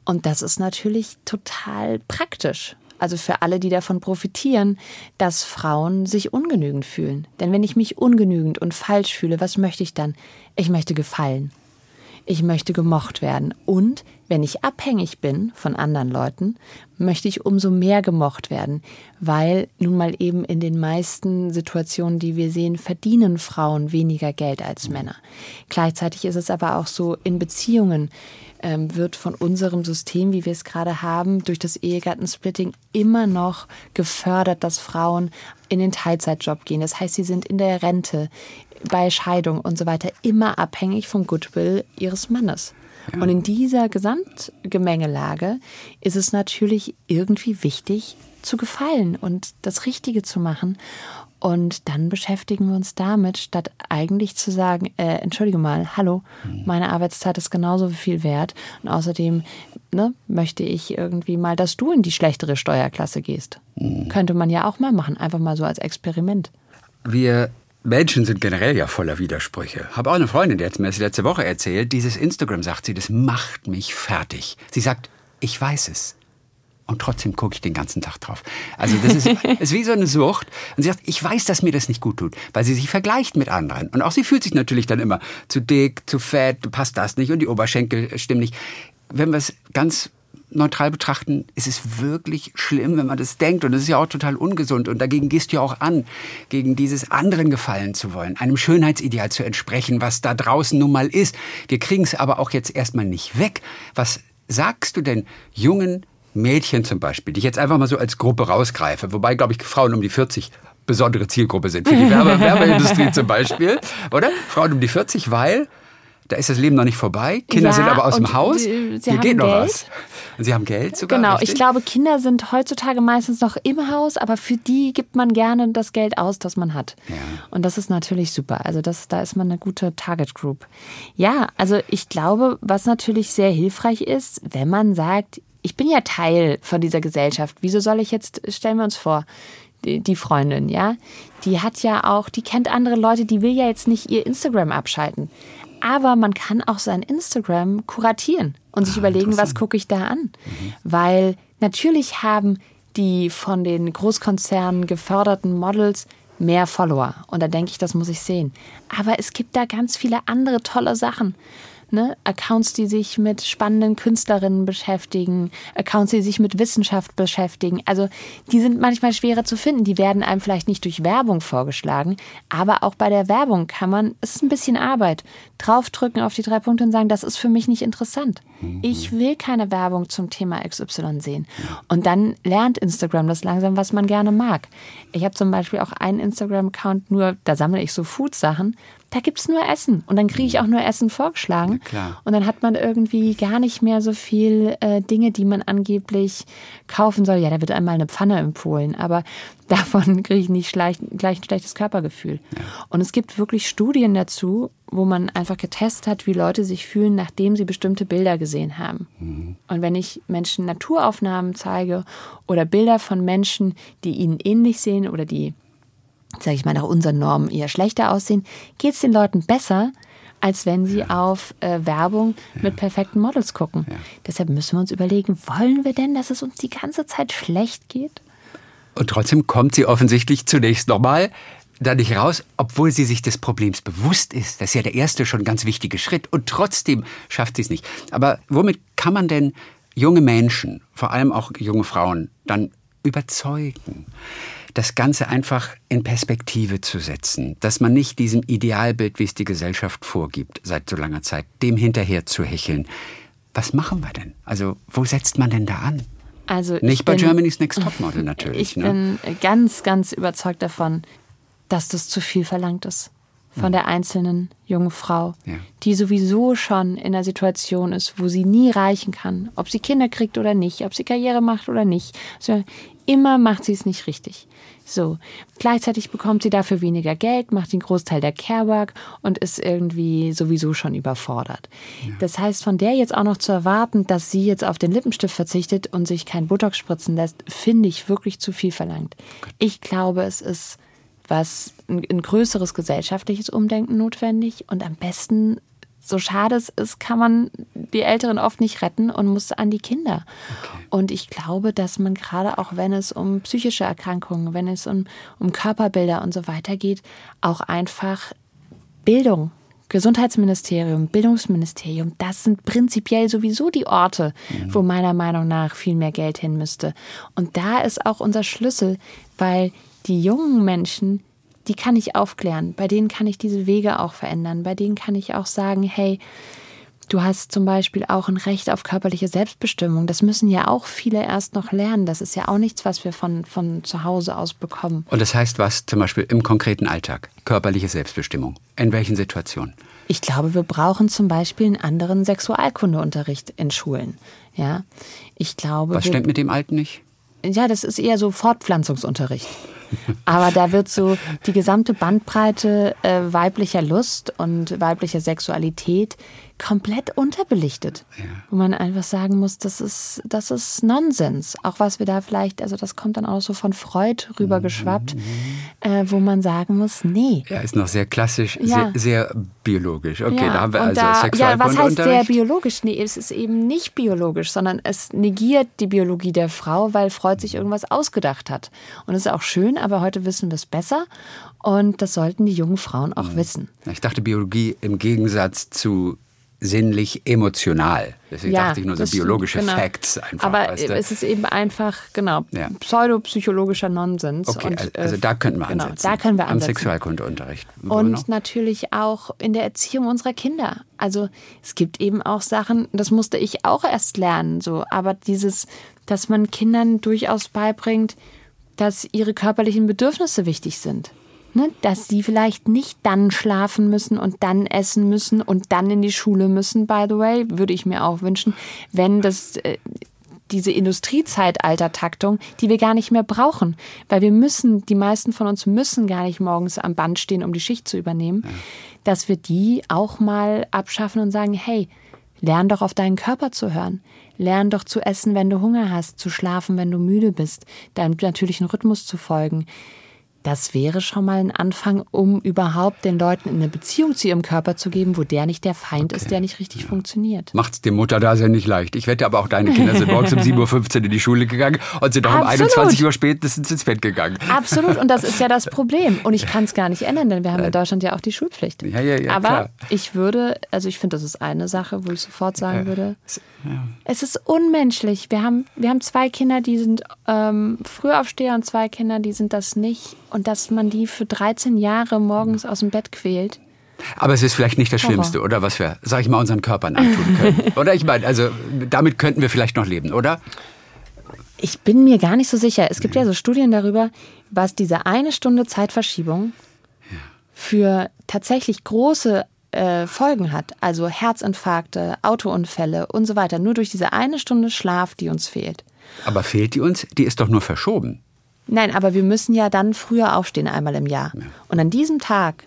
Und das ist natürlich total praktisch. also für alle, die davon profitieren, dass Frauen sich ungenügend fühlen. Denn wenn ich mich ungenügend und falsch fühle, was möchte ich dann? Ich möchte gefallen. Ich möchte gemocht werden. Und wenn ich abhängig bin von anderen Leuten, möchte ich umso mehr gemocht werden, weil nun mal eben in den meisten Situationen, die wir sehen, verdienen Frauen weniger Geld als Männer. Gleichzeitig ist es aber auch so in Beziehungen, ähm, wird von unserem System, wie wir es gerade haben, durch das Ehegattensplitting immer noch gefördert, dass Frauen in den Teilzeitjob gehen. Das heißt, sie sind in der Rente, bei Scheidung und so weiter immer abhängig vom Goodwill ihres Mannes. Und in dieser Gesamtgemengelage ist es natürlich irgendwie wichtig, zu gefallen und das Richtige zu machen. Und dann beschäftigen wir uns damit, statt eigentlich zu sagen, äh, entschuldige mal, hallo, meine Arbeitszeit ist genauso viel wert. Und außerdem ne, möchte ich irgendwie mal, dass du in die schlechtere Steuerklasse gehst. Mhm. Könnte man ja auch mal machen, einfach mal so als Experiment. Wir Menschen sind generell ja voller Widersprüche. Habe auch eine Freundin, die hat mir das letzte Woche erzählt, dieses Instagram, sagt sie, das macht mich fertig. Sie sagt, ich weiß es und trotzdem gucke ich den ganzen Tag drauf. Also das ist, [laughs] ist wie so eine Sucht. Und sie sagt, ich weiß, dass mir das nicht gut tut, weil sie sich vergleicht mit anderen. Und auch sie fühlt sich natürlich dann immer zu dick, zu fett, passt das nicht und die Oberschenkel stimmen nicht. Wenn wir es ganz neutral betrachten, ist es wirklich schlimm, wenn man das denkt. Und das ist ja auch total ungesund. Und dagegen gehst du ja auch an, gegen dieses anderen gefallen zu wollen, einem Schönheitsideal zu entsprechen, was da draußen nun mal ist. Wir kriegen es aber auch jetzt erstmal nicht weg. Was sagst du denn jungen Mädchen zum Beispiel, die ich jetzt einfach mal so als Gruppe rausgreife, wobei, glaube ich, Frauen um die 40 besondere Zielgruppe sind für die Werbe Werbeindustrie [laughs] zum Beispiel, oder? Frauen um die 40, weil da ist das Leben noch nicht vorbei. Kinder ja, sind aber aus dem Haus. Sie Hier geht noch Geld. was. Und sie haben Geld sogar. Genau, richtig? ich glaube, Kinder sind heutzutage meistens noch im Haus, aber für die gibt man gerne das Geld aus, das man hat. Ja. Und das ist natürlich super. Also das, da ist man eine gute Target Group. Ja, also ich glaube, was natürlich sehr hilfreich ist, wenn man sagt, ich bin ja Teil von dieser Gesellschaft. Wieso soll ich jetzt, stellen wir uns vor, die, die Freundin, ja, die hat ja auch, die kennt andere Leute, die will ja jetzt nicht ihr Instagram abschalten. Aber man kann auch sein Instagram kuratieren und sich ah, überlegen, was gucke ich da an. Mhm. Weil natürlich haben die von den Großkonzernen geförderten Models mehr Follower. Und da denke ich, das muss ich sehen. Aber es gibt da ganz viele andere tolle Sachen ne? Accounts, die sich mit spannenden Künstlerinnen beschäftigen, Accounts, die sich mit Wissenschaft beschäftigen. Also die sind manchmal schwerer zu finden. Die werden einem vielleicht nicht durch Werbung vorgeschlagen, aber auch bei der Werbung kann man, es ist ein bisschen Arbeit, draufdrücken auf die drei Punkte und sagen, das ist für mich nicht interessant. Ich will keine Werbung zum Thema XY sehen. Und dann lernt Instagram das langsam, was man gerne mag. Ich habe zum Beispiel auch einen Instagram-Account, nur da sammle ich so Food-Sachen da gibt es nur Essen. Und dann kriege ich auch nur Essen vorgeschlagen. Und dann hat man irgendwie gar nicht mehr so viel äh, Dinge, die man angeblich kaufen soll. Ja, da wird einmal eine Pfanne empfohlen, aber [laughs] davon kriege ich nicht gleich, gleich ein schlechtes Körpergefühl. Ja. Und es gibt wirklich Studien dazu, wo man einfach getestet hat, wie Leute sich fühlen, nachdem sie bestimmte Bilder gesehen haben. Mhm. Und wenn ich Menschen Naturaufnahmen zeige oder Bilder von Menschen, die ihnen ähnlich sehen oder die sage ich mal, nach unseren Normen eher schlechter aussehen, geht es den Leuten besser, als wenn sie ja. auf äh, Werbung ja. mit perfekten Models gucken. Ja. Deshalb müssen wir uns überlegen, wollen wir denn, dass es uns die ganze Zeit schlecht geht? Und trotzdem kommt sie offensichtlich zunächst nochmal da nicht raus, obwohl sie sich des Problems bewusst ist. Das ist ja der erste schon ganz wichtige Schritt. Und trotzdem schafft sie es nicht. Aber womit kann man denn junge Menschen, vor allem auch junge Frauen, dann überzeugen? Das Ganze einfach in Perspektive zu setzen, dass man nicht diesem Idealbild, wie es die Gesellschaft vorgibt, seit so langer Zeit, dem hinterher zu hecheln. Was machen wir denn? Also, wo setzt man denn da an? Also nicht bei bin, Germany's Next Topmodel [laughs] natürlich. Ich ne? bin ganz, ganz überzeugt davon, dass das zu viel verlangt ist von hm. der einzelnen jungen Frau, ja. die sowieso schon in einer Situation ist, wo sie nie reichen kann, ob sie Kinder kriegt oder nicht, ob sie Karriere macht oder nicht. Also immer macht sie es nicht richtig. So. Gleichzeitig bekommt sie dafür weniger Geld, macht den Großteil der Carework und ist irgendwie sowieso schon überfordert. Ja. Das heißt, von der jetzt auch noch zu erwarten, dass sie jetzt auf den Lippenstift verzichtet und sich kein Botox spritzen lässt, finde ich wirklich zu viel verlangt. Ich glaube, es ist was ein, ein größeres gesellschaftliches Umdenken notwendig und am besten so schade es ist, kann man die Älteren oft nicht retten und muss an die Kinder. Okay. Und ich glaube, dass man gerade auch, wenn es um psychische Erkrankungen, wenn es um, um Körperbilder und so weiter geht, auch einfach Bildung Gesundheitsministerium, Bildungsministerium, das sind prinzipiell sowieso die Orte, mhm. wo meiner Meinung nach viel mehr Geld hin müsste. Und da ist auch unser Schlüssel, weil die jungen Menschen, die kann ich aufklären, bei denen kann ich diese Wege auch verändern, bei denen kann ich auch sagen, hey, Du hast zum Beispiel auch ein Recht auf körperliche Selbstbestimmung. Das müssen ja auch viele erst noch lernen. Das ist ja auch nichts, was wir von, von zu Hause aus bekommen. Und das heißt was zum Beispiel im konkreten Alltag? Körperliche Selbstbestimmung. In welchen Situationen? Ich glaube, wir brauchen zum Beispiel einen anderen Sexualkundeunterricht in Schulen. Ja, ich glaube. Was stimmt mit dem Alten nicht? Ja, das ist eher so Fortpflanzungsunterricht. Aber da wird so die gesamte Bandbreite äh, weiblicher Lust und weiblicher Sexualität komplett unterbelichtet. Ja. Wo man einfach sagen muss, das ist, das ist Nonsens. Auch was wir da vielleicht, also das kommt dann auch so von Freud rübergeschwappt, mhm. äh, wo man sagen muss, nee. Ja, ist noch sehr klassisch, ja. sehr, sehr, biologisch. Okay, ja. da haben wir also da, Ja, was heißt sehr biologisch? Nee, es ist eben nicht biologisch, sondern es negiert die Biologie der Frau, weil Freud sich irgendwas ausgedacht hat. Und es ist auch schön, aber heute wissen wir es besser. Und das sollten die jungen Frauen auch mhm. wissen. Ich dachte, Biologie im Gegensatz zu sinnlich emotional. Deswegen ja, dachte ich nur so biologische genau. Facts einfach. Aber weißt du? es ist eben einfach, genau, ja. pseudopsychologischer Nonsens. Okay, und, also, also da könnten wir genau, ansetzen. Da können wir ansetzen. Am Sexualkundeunterricht. Und natürlich auch in der Erziehung unserer Kinder. Also es gibt eben auch Sachen, das musste ich auch erst lernen, so, aber dieses, dass man Kindern durchaus beibringt, dass ihre körperlichen Bedürfnisse wichtig sind. Ne, dass sie vielleicht nicht dann schlafen müssen und dann essen müssen und dann in die Schule müssen, by the way, würde ich mir auch wünschen, wenn das äh, diese Industriezeitalter-Taktung, die wir gar nicht mehr brauchen, weil wir müssen, die meisten von uns müssen gar nicht morgens am Band stehen, um die Schicht zu übernehmen, ja. dass wir die auch mal abschaffen und sagen, hey, lern doch auf deinen Körper zu hören. Lern doch zu essen, wenn du Hunger hast, zu schlafen, wenn du müde bist, deinem natürlichen Rhythmus zu folgen. Das wäre schon mal ein Anfang, um überhaupt den Leuten eine Beziehung zu ihrem Körper zu geben, wo der nicht der Feind okay. ist, der nicht richtig ja. funktioniert. Macht's dem Mutter da sehr nicht leicht. Ich wette aber auch, deine Kinder sind morgens um 7.15 Uhr in die Schule gegangen und sind auch um 21 Uhr spätestens ins Bett gegangen. Absolut, und das ist ja das Problem. Und ich kann es gar nicht ändern, denn wir haben in Deutschland ja auch die Schulpflicht. Ja, ja, ja, aber klar. ich würde, also ich finde, das ist eine Sache, wo ich sofort sagen würde, ja. es ist unmenschlich. Wir haben, wir haben zwei Kinder, die sind ähm, Frühaufsteher und zwei Kinder, die sind das nicht und dass man die für 13 Jahre morgens aus dem Bett quält. Aber es ist vielleicht nicht das Schlimmste, oder was wir, sag ich mal, unseren Körpern antun können. [laughs] oder ich meine, also damit könnten wir vielleicht noch leben, oder? Ich bin mir gar nicht so sicher. Es gibt ja so Studien darüber, was diese eine Stunde Zeitverschiebung für tatsächlich große äh, Folgen hat. Also Herzinfarkte, Autounfälle und so weiter. Nur durch diese eine Stunde Schlaf, die uns fehlt. Aber fehlt die uns? Die ist doch nur verschoben. Nein, aber wir müssen ja dann früher aufstehen, einmal im Jahr. Ja. Und an diesem Tag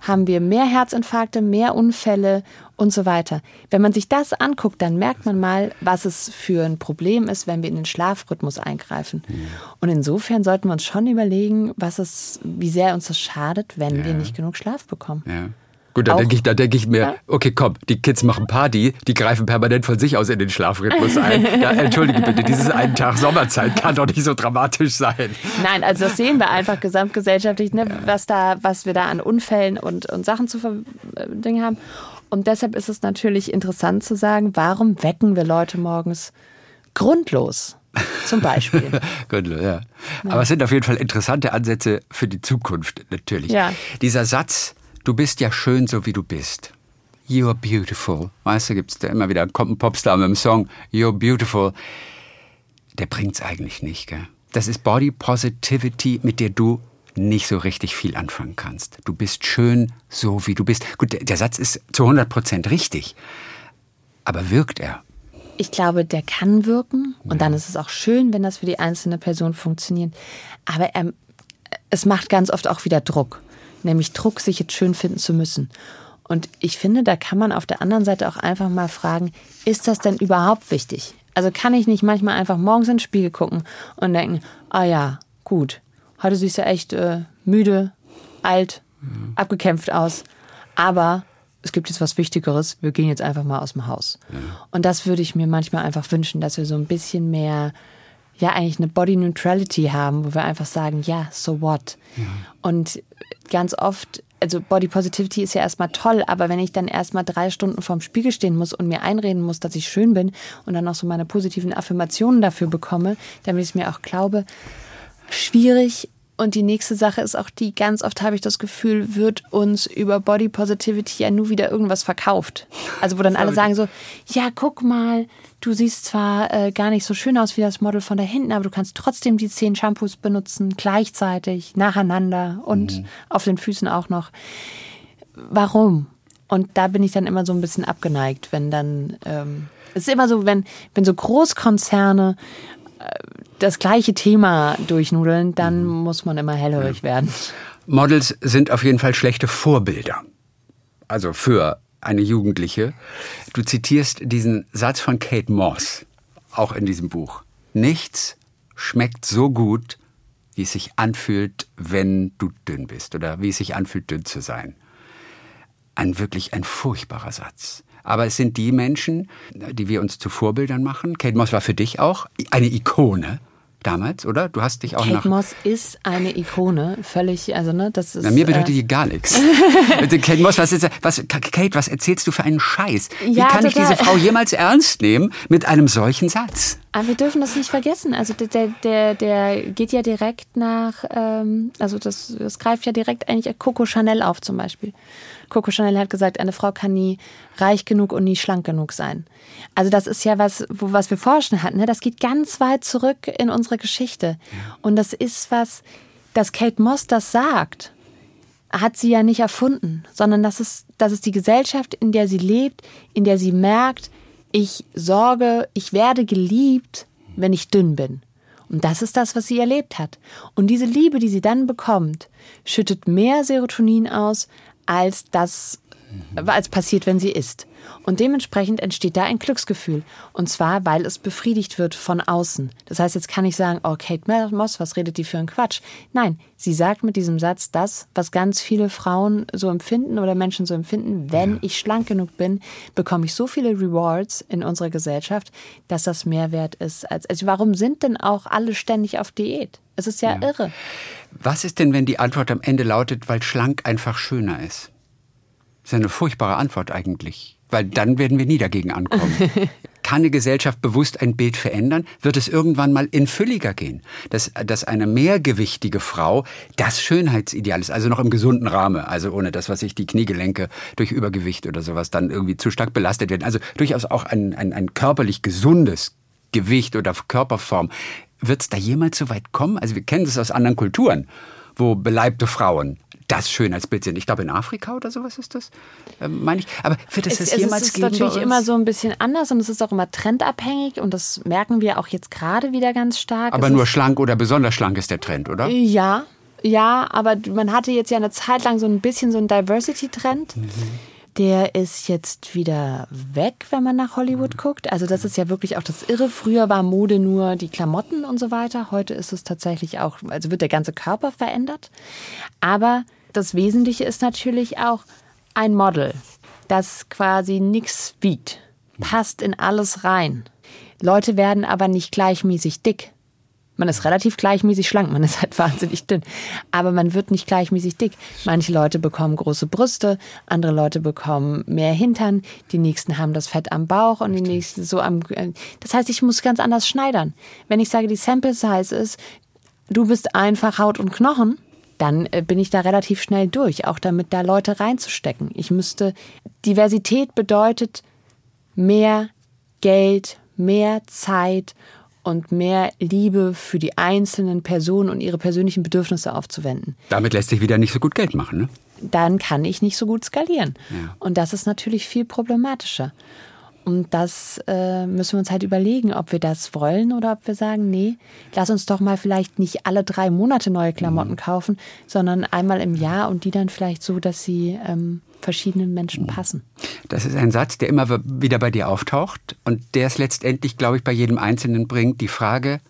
haben wir mehr Herzinfarkte, mehr Unfälle und so weiter. Wenn man sich das anguckt, dann merkt man mal, was es für ein Problem ist, wenn wir in den Schlafrhythmus eingreifen. Ja. Und insofern sollten wir uns schon überlegen, was es, wie sehr uns das schadet, wenn ja. wir nicht genug Schlaf bekommen. Ja. Gut, da denke ich, da ich mir, okay, komm, die Kids machen Party, die greifen permanent von sich aus in den Schlafrhythmus ein. [laughs] Ja, entschuldige bitte, dieses einen Tag Sommerzeit kann doch nicht so dramatisch sein. Nein, also das sehen wir einfach gesamtgesellschaftlich, ne, ja. was da, was wir da an Unfällen und, und Sachen zu Dingen haben. Und deshalb ist es natürlich interessant zu sagen, warum wecken wir Leute morgens grundlos? Zum Beispiel. [laughs] Grundlos, ja. ja. Aber es sind auf jeden Fall interessante Ansätze für die Zukunft, natürlich. Ja. Dieser Satz, du bist ja schön, so wie du bist. You're beautiful. Weißt du, gibt es da immer wieder, kommt ein Popstar mit dem Song You're beautiful. Der bringt es eigentlich nicht, gell? Das ist Body Positivity, mit der du nicht so richtig viel anfangen kannst. Du bist schön, so wie du bist. Gut, der, der Satz ist zu 100 Prozent richtig. Aber wirkt er? Ich glaube, der kann wirken. Und ja. dann ist es auch schön, wenn das für die einzelne Person funktioniert. Aber er, es macht ganz oft auch wieder Druck nämlich Druck, sich jetzt schön finden zu müssen. Und ich finde, da kann man auf der anderen Seite auch einfach mal fragen, ist das denn überhaupt wichtig? Also kann ich nicht manchmal einfach morgens ins Spiegel gucken und denken, ah ja, gut, heute siehst du echt äh, müde, alt, mhm. abgekämpft aus. Aber es gibt jetzt was Wichtigeres, wir gehen jetzt einfach mal aus dem Haus. Ja. Und das würde ich mir manchmal einfach wünschen, dass wir so ein bisschen mehr, ja, eigentlich eine Body Neutrality haben, wo wir einfach sagen, ja, so what? Ja. Und ganz oft, also Body Positivity ist ja erstmal toll, aber wenn ich dann erstmal drei Stunden vorm Spiegel stehen muss und mir einreden muss, dass ich schön bin und dann auch so meine positiven Affirmationen dafür bekomme, damit ich es mir auch glaube, schwierig und die nächste Sache ist auch die, ganz oft habe ich das Gefühl, wird uns über Body Positivity ja nur wieder irgendwas verkauft. Also wo dann alle sagen so, ja, guck mal, du siehst zwar äh, gar nicht so schön aus wie das Model von da hinten, aber du kannst trotzdem die zehn Shampoos benutzen, gleichzeitig, nacheinander und mhm. auf den Füßen auch noch. Warum? Und da bin ich dann immer so ein bisschen abgeneigt, wenn dann, ähm, es ist immer so, wenn, wenn so Großkonzerne das gleiche Thema durchnudeln, dann mhm. muss man immer hellhörig werden. Models sind auf jeden Fall schlechte Vorbilder. Also für eine Jugendliche. Du zitierst diesen Satz von Kate Moss, auch in diesem Buch. Nichts schmeckt so gut, wie es sich anfühlt, wenn du dünn bist oder wie es sich anfühlt, dünn zu sein. Ein wirklich ein furchtbarer Satz. Aber es sind die Menschen, die wir uns zu Vorbildern machen. Kate Moss war für dich auch eine Ikone damals, oder? Du hast dich auch Kate nach Moss ist eine Ikone, völlig, also ne, das ist. Na, mir bedeutet äh, die gar nichts. [laughs] Kate Moss, was ist, was, Kate, was erzählst du für einen Scheiß? Ja, Wie kann total. ich diese Frau jemals ernst nehmen mit einem solchen Satz? Aber wir dürfen das nicht vergessen. Also der, der, der geht ja direkt nach, ähm, also das, das greift ja direkt eigentlich Coco Chanel auf zum Beispiel. Coco Chanel hat gesagt, eine Frau kann nie reich genug und nie schlank genug sein. Also das ist ja was, wo, was wir forschen hatten. Ne? Das geht ganz weit zurück in unsere Geschichte. Und das ist was, dass Kate Moss das sagt, hat sie ja nicht erfunden, sondern das ist, das ist die Gesellschaft, in der sie lebt, in der sie merkt, ich sorge, ich werde geliebt, wenn ich dünn bin. Und das ist das, was sie erlebt hat. Und diese Liebe, die sie dann bekommt, schüttet mehr Serotonin aus, als das, als passiert, wenn sie isst. Und dementsprechend entsteht da ein Glücksgefühl. Und zwar, weil es befriedigt wird von außen. Das heißt, jetzt kann ich sagen, oh, Kate Moss, was redet die für einen Quatsch? Nein, sie sagt mit diesem Satz das, was ganz viele Frauen so empfinden oder Menschen so empfinden. Wenn ja. ich schlank genug bin, bekomme ich so viele Rewards in unserer Gesellschaft, dass das mehr wert ist. Als, also warum sind denn auch alle ständig auf Diät? Es ist ja, ja. irre. Was ist denn, wenn die Antwort am Ende lautet, weil schlank einfach schöner ist? Das ist eine furchtbare Antwort eigentlich, weil dann werden wir nie dagegen ankommen. [laughs] Kann eine Gesellschaft bewusst ein Bild verändern? Wird es irgendwann mal in fülliger gehen? Dass, dass eine mehrgewichtige Frau das Schönheitsideal ist, also noch im gesunden Rahmen, also ohne das, was ich die Kniegelenke durch Übergewicht oder sowas dann irgendwie zu stark belastet werden. Also durchaus auch ein, ein, ein körperlich gesundes Gewicht oder Körperform wird es da jemals so weit kommen? Also wir kennen das aus anderen Kulturen, wo beleibte Frauen das Schönheitsbild sind. Ich glaube, in Afrika oder sowas ist das, ähm, meine ich. Aber wird es, es das jemals geben? Es ist natürlich immer so ein bisschen anders und es ist auch immer trendabhängig und das merken wir auch jetzt gerade wieder ganz stark. Aber es nur schlank oder besonders schlank ist der Trend, oder? Ja, ja, aber man hatte jetzt ja eine Zeit lang so ein bisschen so einen Diversity-Trend. Mhm der ist jetzt wieder weg, wenn man nach Hollywood guckt. Also das ist ja wirklich auch das Irre. Früher war Mode nur die Klamotten und so weiter. Heute ist es tatsächlich auch, also wird der ganze Körper verändert. Aber das Wesentliche ist natürlich auch ein Model, das quasi nichts wiegt, passt in alles rein. Leute werden aber nicht gleichmäßig dick. Man ist relativ gleichmäßig schlank, man ist halt [laughs] wahnsinnig dünn. Aber man wird nicht gleichmäßig dick. Manche Leute bekommen große Brüste, andere Leute bekommen mehr Hintern, die nächsten haben das Fett am Bauch und die nächsten so am. Das heißt, ich muss ganz anders schneidern. Wenn ich sage, die Sample Size ist, du bist einfach Haut und Knochen, dann äh, bin ich da relativ schnell durch, auch damit da Leute reinzustecken. Ich müsste, Diversität bedeutet mehr Geld, mehr Zeit und mehr Liebe für die einzelnen Personen und ihre persönlichen Bedürfnisse aufzuwenden. Damit lässt sich wieder nicht so gut Geld machen, ne? Dann kann ich nicht so gut skalieren. Ja. Und das ist natürlich viel problematischer. Und das äh, müssen wir uns halt überlegen, ob wir das wollen oder ob wir sagen, nee, lass uns doch mal vielleicht nicht alle drei Monate neue Klamotten mhm. kaufen, sondern einmal im Jahr und die dann vielleicht so, dass sie ähm, verschiedenen Menschen passen. Das ist ein Satz, der immer wieder bei dir auftaucht und der es letztendlich, glaube ich, bei jedem Einzelnen bringt, die Frage,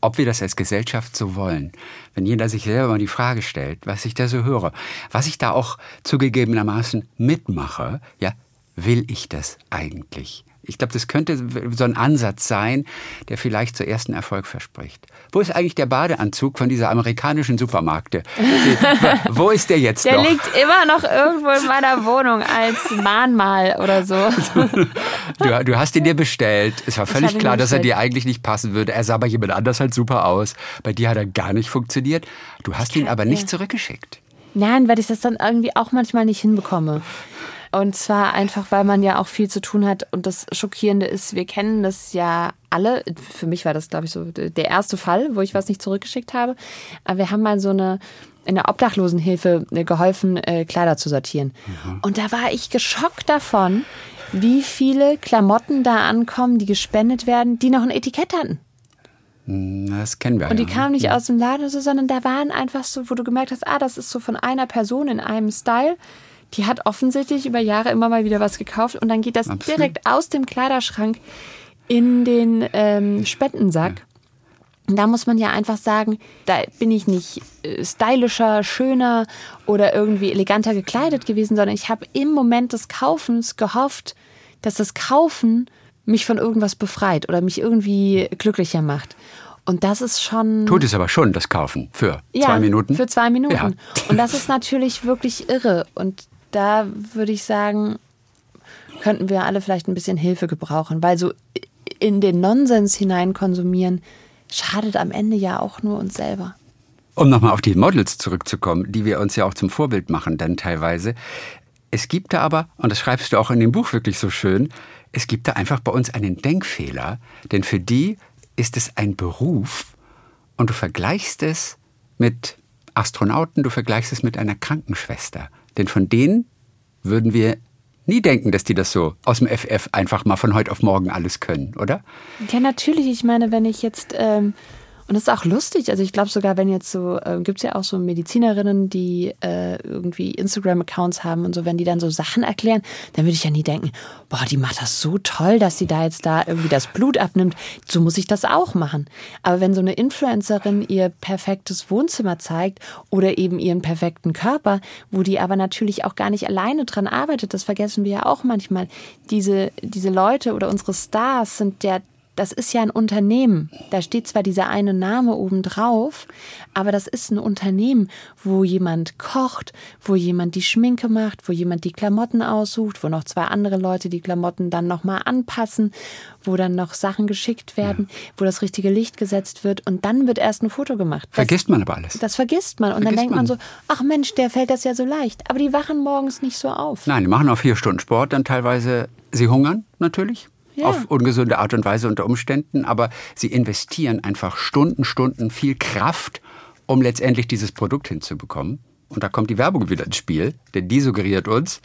ob wir das als Gesellschaft so wollen. Wenn jeder sich selber mal die Frage stellt, was ich da so höre, was ich da auch zugegebenermaßen mitmache, ja, will ich das eigentlich? Ich glaube, das könnte so ein Ansatz sein, der vielleicht zuerst einen Erfolg verspricht. Wo ist eigentlich der Badeanzug von dieser amerikanischen Supermärkte? Wo ist der jetzt [laughs] der noch? Der liegt immer noch irgendwo in meiner Wohnung als Mahnmal oder so. [laughs] Du, du hast ihn dir bestellt. Es war völlig klar, dass er dir eigentlich nicht passen würde. Er sah bei jemand anders halt super aus. Bei dir hat er gar nicht funktioniert. Du hast ihn aber nicht zurückgeschickt. Nein, weil ich das dann irgendwie auch manchmal nicht hinbekomme. Und zwar einfach, weil man ja auch viel zu tun hat. Und das Schockierende ist, wir kennen das ja alle. Für mich war das, glaube ich, so der erste Fall, wo ich was nicht zurückgeschickt habe. Aber wir haben mal so eine in der Obdachlosenhilfe äh, geholfen, äh, Kleider zu sortieren. Mhm. Und da war ich geschockt davon, wie viele Klamotten da ankommen, die gespendet werden, die noch ein Etikett hatten. Hm, das kennen wir. Und die ja. kamen nicht aus dem Laden, so, sondern da waren einfach so, wo du gemerkt hast, ah, das ist so von einer Person in einem Style die hat offensichtlich über Jahre immer mal wieder was gekauft und dann geht das Absolut. direkt aus dem Kleiderschrank in den ähm, Spendensack. Ja. Und da muss man ja einfach sagen, da bin ich nicht äh, stylischer, schöner oder irgendwie eleganter gekleidet gewesen, sondern ich habe im Moment des Kaufens gehofft, dass das Kaufen mich von irgendwas befreit oder mich irgendwie glücklicher macht. Und das ist schon. Tut es aber schon, das Kaufen für ja, zwei Minuten. Für zwei Minuten. Ja. Und das ist natürlich wirklich irre. Und da würde ich sagen, könnten wir alle vielleicht ein bisschen Hilfe gebrauchen, weil so in den Nonsens hinein konsumieren schadet am Ende ja auch nur uns selber. Um nochmal auf die Models zurückzukommen, die wir uns ja auch zum Vorbild machen, dann teilweise. Es gibt da aber, und das schreibst du auch in dem Buch wirklich so schön, es gibt da einfach bei uns einen Denkfehler, denn für die ist es ein Beruf und du vergleichst es mit Astronauten, du vergleichst es mit einer Krankenschwester. Denn von denen würden wir nie denken, dass die das so aus dem FF einfach mal von heute auf morgen alles können, oder? Ja, natürlich. Ich meine, wenn ich jetzt ähm, und das ist auch lustig. Also ich glaube sogar, wenn jetzt so, äh, gibt es ja auch so Medizinerinnen, die äh, irgendwie Instagram-Accounts haben und so, wenn die dann so Sachen erklären, dann würde ich ja nie denken, boah, die macht das so toll, dass sie da jetzt da irgendwie das Blut abnimmt. So muss ich das auch machen. Aber wenn so eine Influencerin ihr perfektes Wohnzimmer zeigt oder eben ihren perfekten Körper, wo die aber natürlich auch gar nicht alleine dran arbeitet, das vergessen wir ja auch manchmal. Diese, diese Leute oder unsere Stars sind der das ist ja ein Unternehmen. Da steht zwar dieser eine Name oben drauf, aber das ist ein Unternehmen, wo jemand kocht, wo jemand die Schminke macht, wo jemand die Klamotten aussucht, wo noch zwei andere Leute die Klamotten dann nochmal anpassen, wo dann noch Sachen geschickt werden, ja. wo das richtige Licht gesetzt wird und dann wird erst ein Foto gemacht. Das, vergisst man aber alles. Das vergisst man. Und vergisst dann denkt man. man so, ach Mensch, der fällt das ja so leicht. Aber die wachen morgens nicht so auf. Nein, die machen auch vier Stunden Sport, dann teilweise, sie hungern natürlich ja. auf ungesunde Art und Weise unter Umständen, aber sie investieren einfach Stunden, Stunden viel Kraft, um letztendlich dieses Produkt hinzubekommen. Und da kommt die Werbung wieder ins Spiel, denn die suggeriert uns,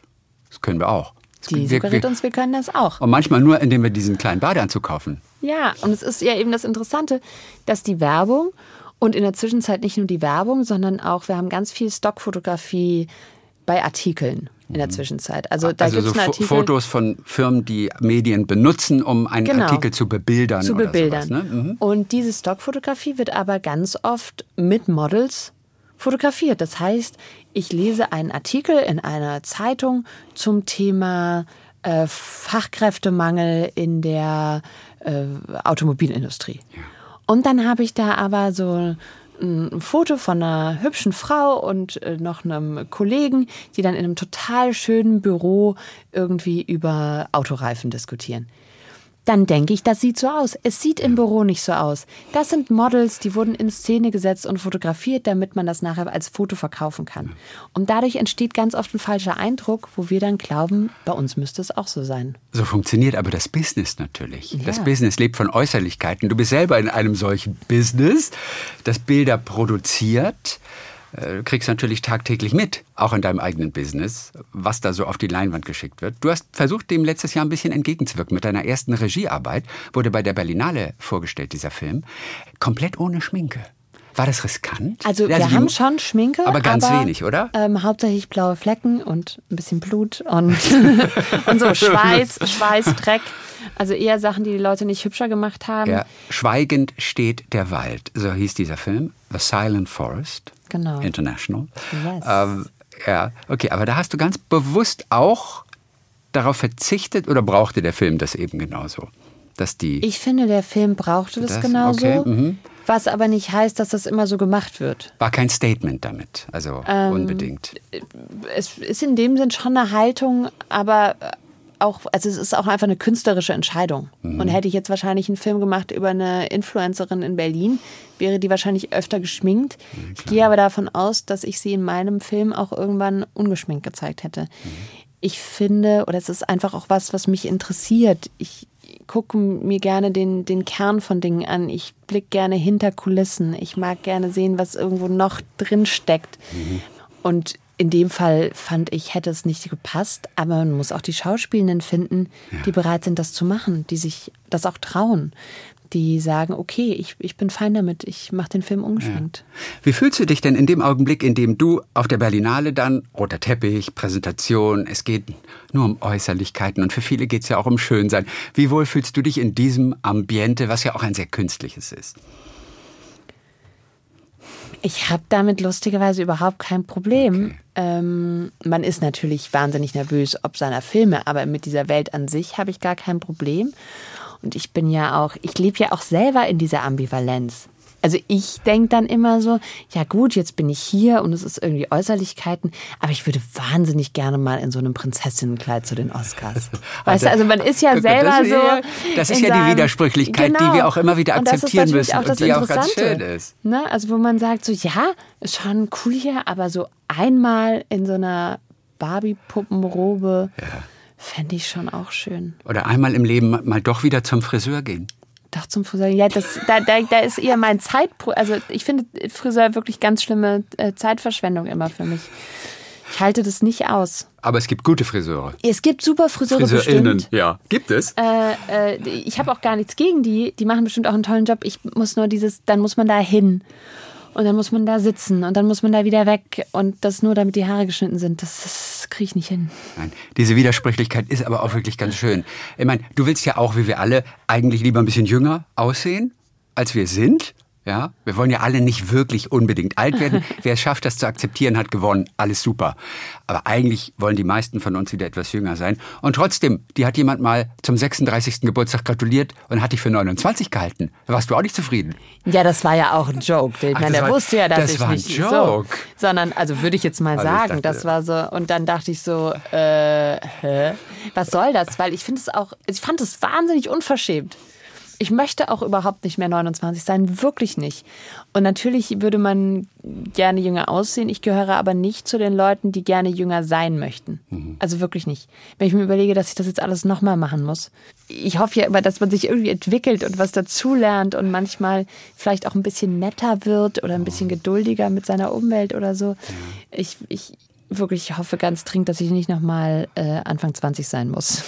das können wir auch. Die suggeriert uns, wir können das auch. Und manchmal nur, indem wir diesen kleinen Badeanzug kaufen. Ja, und es ist ja eben das Interessante, dass die Werbung und in der Zwischenzeit nicht nur die Werbung, sondern auch, wir haben ganz viel Stockfotografie bei Artikeln in der mhm. Zwischenzeit. Also da also so Artikel, Fotos von Firmen, die Medien benutzen, um einen genau, Artikel zu bebildern. Zu bebildern. Sowas, ne? mhm. Und diese Stockfotografie wird aber ganz oft mit Models fotografiert. Das heißt, ich lese einen Artikel in einer Zeitung zum Thema äh, Fachkräftemangel in der äh, Automobilindustrie. Ja. Und dann habe ich da aber so ein Foto von einer hübschen Frau und äh, noch einem Kollegen, die dann in einem total schönen Büro irgendwie über Autoreifen diskutieren dann denke ich, das sieht so aus. Es sieht im Büro nicht so aus. Das sind Models, die wurden in Szene gesetzt und fotografiert, damit man das nachher als Foto verkaufen kann. Und dadurch entsteht ganz oft ein falscher Eindruck, wo wir dann glauben, bei uns müsste es auch so sein. So funktioniert aber das Business natürlich. Ja. Das Business lebt von Äußerlichkeiten. Du bist selber in einem solchen Business, das Bilder produziert äh, du kriegst natürlich tagtäglich mit, auch in deinem eigenen Business, was da so auf die Leinwand geschickt wird. Du hast versucht, dem letztes Jahr ein bisschen entgegenzuwirken. Mit deiner ersten Regiearbeit wurde bei der Berlinale vorgestellt, dieser Film, komplett ohne Schminke. War das riskant? Also, also wir haben schon Schminke. Aber ganz aber, wenig, oder? Ähm, hauptsächlich blaue Flecken und ein bisschen Blut und, [laughs] und so Schweiß, Schweiß, Dreck. Also eher Sachen, die die Leute nicht hübscher gemacht haben. Ja. Schweigend steht der Wald, so hieß dieser Film. The Silent Forest. Genau. International. Yes. Ähm, ja, okay, aber da hast du ganz bewusst auch darauf verzichtet oder brauchte der Film das eben genauso? Dass die ich finde, der Film brauchte das, das? genauso. Okay. Mhm. Was aber nicht heißt, dass das immer so gemacht wird. War kein Statement damit, also ähm, unbedingt. Es ist in dem Sinn schon eine Haltung, aber auch, also es ist auch einfach eine künstlerische Entscheidung. Mhm. Und hätte ich jetzt wahrscheinlich einen Film gemacht über eine Influencerin in Berlin, wäre die wahrscheinlich öfter geschminkt. Ja, ich gehe aber davon aus, dass ich sie in meinem Film auch irgendwann ungeschminkt gezeigt hätte. Mhm. Ich finde, oder es ist einfach auch was, was mich interessiert. Ich gucke mir gerne den, den Kern von Dingen an. Ich blicke gerne hinter Kulissen. Ich mag gerne sehen, was irgendwo noch drin steckt. Mhm. Und in dem Fall fand ich, hätte es nicht gepasst, aber man muss auch die Schauspielenden finden, ja. die bereit sind, das zu machen, die sich das auch trauen die sagen, okay, ich, ich bin fein damit, ich mache den Film ungeschminkt. Ja. Wie fühlst du dich denn in dem Augenblick, in dem du auf der Berlinale dann, roter Teppich, Präsentation, es geht nur um Äußerlichkeiten und für viele geht es ja auch um Schönsein. Wie wohl fühlst du dich in diesem Ambiente, was ja auch ein sehr künstliches ist? Ich habe damit lustigerweise überhaupt kein Problem. Okay. Ähm, man ist natürlich wahnsinnig nervös ob seiner Filme, aber mit dieser Welt an sich habe ich gar kein Problem. Und ich bin ja auch, ich lebe ja auch selber in dieser Ambivalenz. Also ich denke dann immer so, ja gut, jetzt bin ich hier und es ist irgendwie Äußerlichkeiten, aber ich würde wahnsinnig gerne mal in so einem Prinzessinnenkleid zu den Oscars. [laughs] Weißt du, also man ist ja selber das ja, so. Das ist ja die Widersprüchlichkeit, genau. die wir auch immer wieder akzeptieren müssen auch und die auch ganz schön ist. Ne? Also wo man sagt so, ja, ist schon cool hier, aber so einmal in so einer Barbie-Puppenrobe. Ja Fände ich schon auch schön. Oder einmal im Leben mal doch wieder zum Friseur gehen. Doch zum Friseur. Ja, das, da, da, da ist eher mein Zeitpro. Also ich finde Friseur wirklich ganz schlimme äh, Zeitverschwendung immer für mich. Ich halte das nicht aus. Aber es gibt gute Friseure. Es gibt super Friseure Friseurinnen, bestimmt. ja. Gibt es? Äh, äh, ich habe auch gar nichts gegen die. Die machen bestimmt auch einen tollen Job. Ich muss nur dieses, dann muss man da hin und dann muss man da sitzen und dann muss man da wieder weg und das nur, damit die Haare geschnitten sind. Das, das kriege ich nicht hin. Nein, diese Widersprüchlichkeit ist aber auch wirklich ganz schön. Ich meine, du willst ja auch, wie wir alle, eigentlich lieber ein bisschen jünger aussehen, als wir sind. Ja, wir wollen ja alle nicht wirklich unbedingt alt werden. [laughs] Wer es schafft, das zu akzeptieren, hat gewonnen. Alles super. Aber eigentlich wollen die meisten von uns wieder etwas jünger sein. Und trotzdem, die hat jemand mal zum 36. Geburtstag gratuliert und hat dich für 29 gehalten. Da warst du auch nicht zufrieden. Ja, das war ja auch ein Joke. Ich Ach, meine, der war, wusste ja, dass das ich war nicht ein Joke. so, sondern also würde ich jetzt mal also sagen, dachte, das war so und dann dachte ich so, äh, hä? Was soll das? Weil ich finde es auch, ich fand es wahnsinnig unverschämt. Ich möchte auch überhaupt nicht mehr 29 sein, wirklich nicht. Und natürlich würde man gerne jünger aussehen. Ich gehöre aber nicht zu den Leuten, die gerne jünger sein möchten. Mhm. Also wirklich nicht. Wenn ich mir überlege, dass ich das jetzt alles nochmal machen muss. Ich hoffe ja immer, dass man sich irgendwie entwickelt und was dazulernt und manchmal vielleicht auch ein bisschen netter wird oder ein bisschen geduldiger mit seiner Umwelt oder so. Ich, ich wirklich hoffe ganz dringend, dass ich nicht nochmal äh, Anfang 20 sein muss.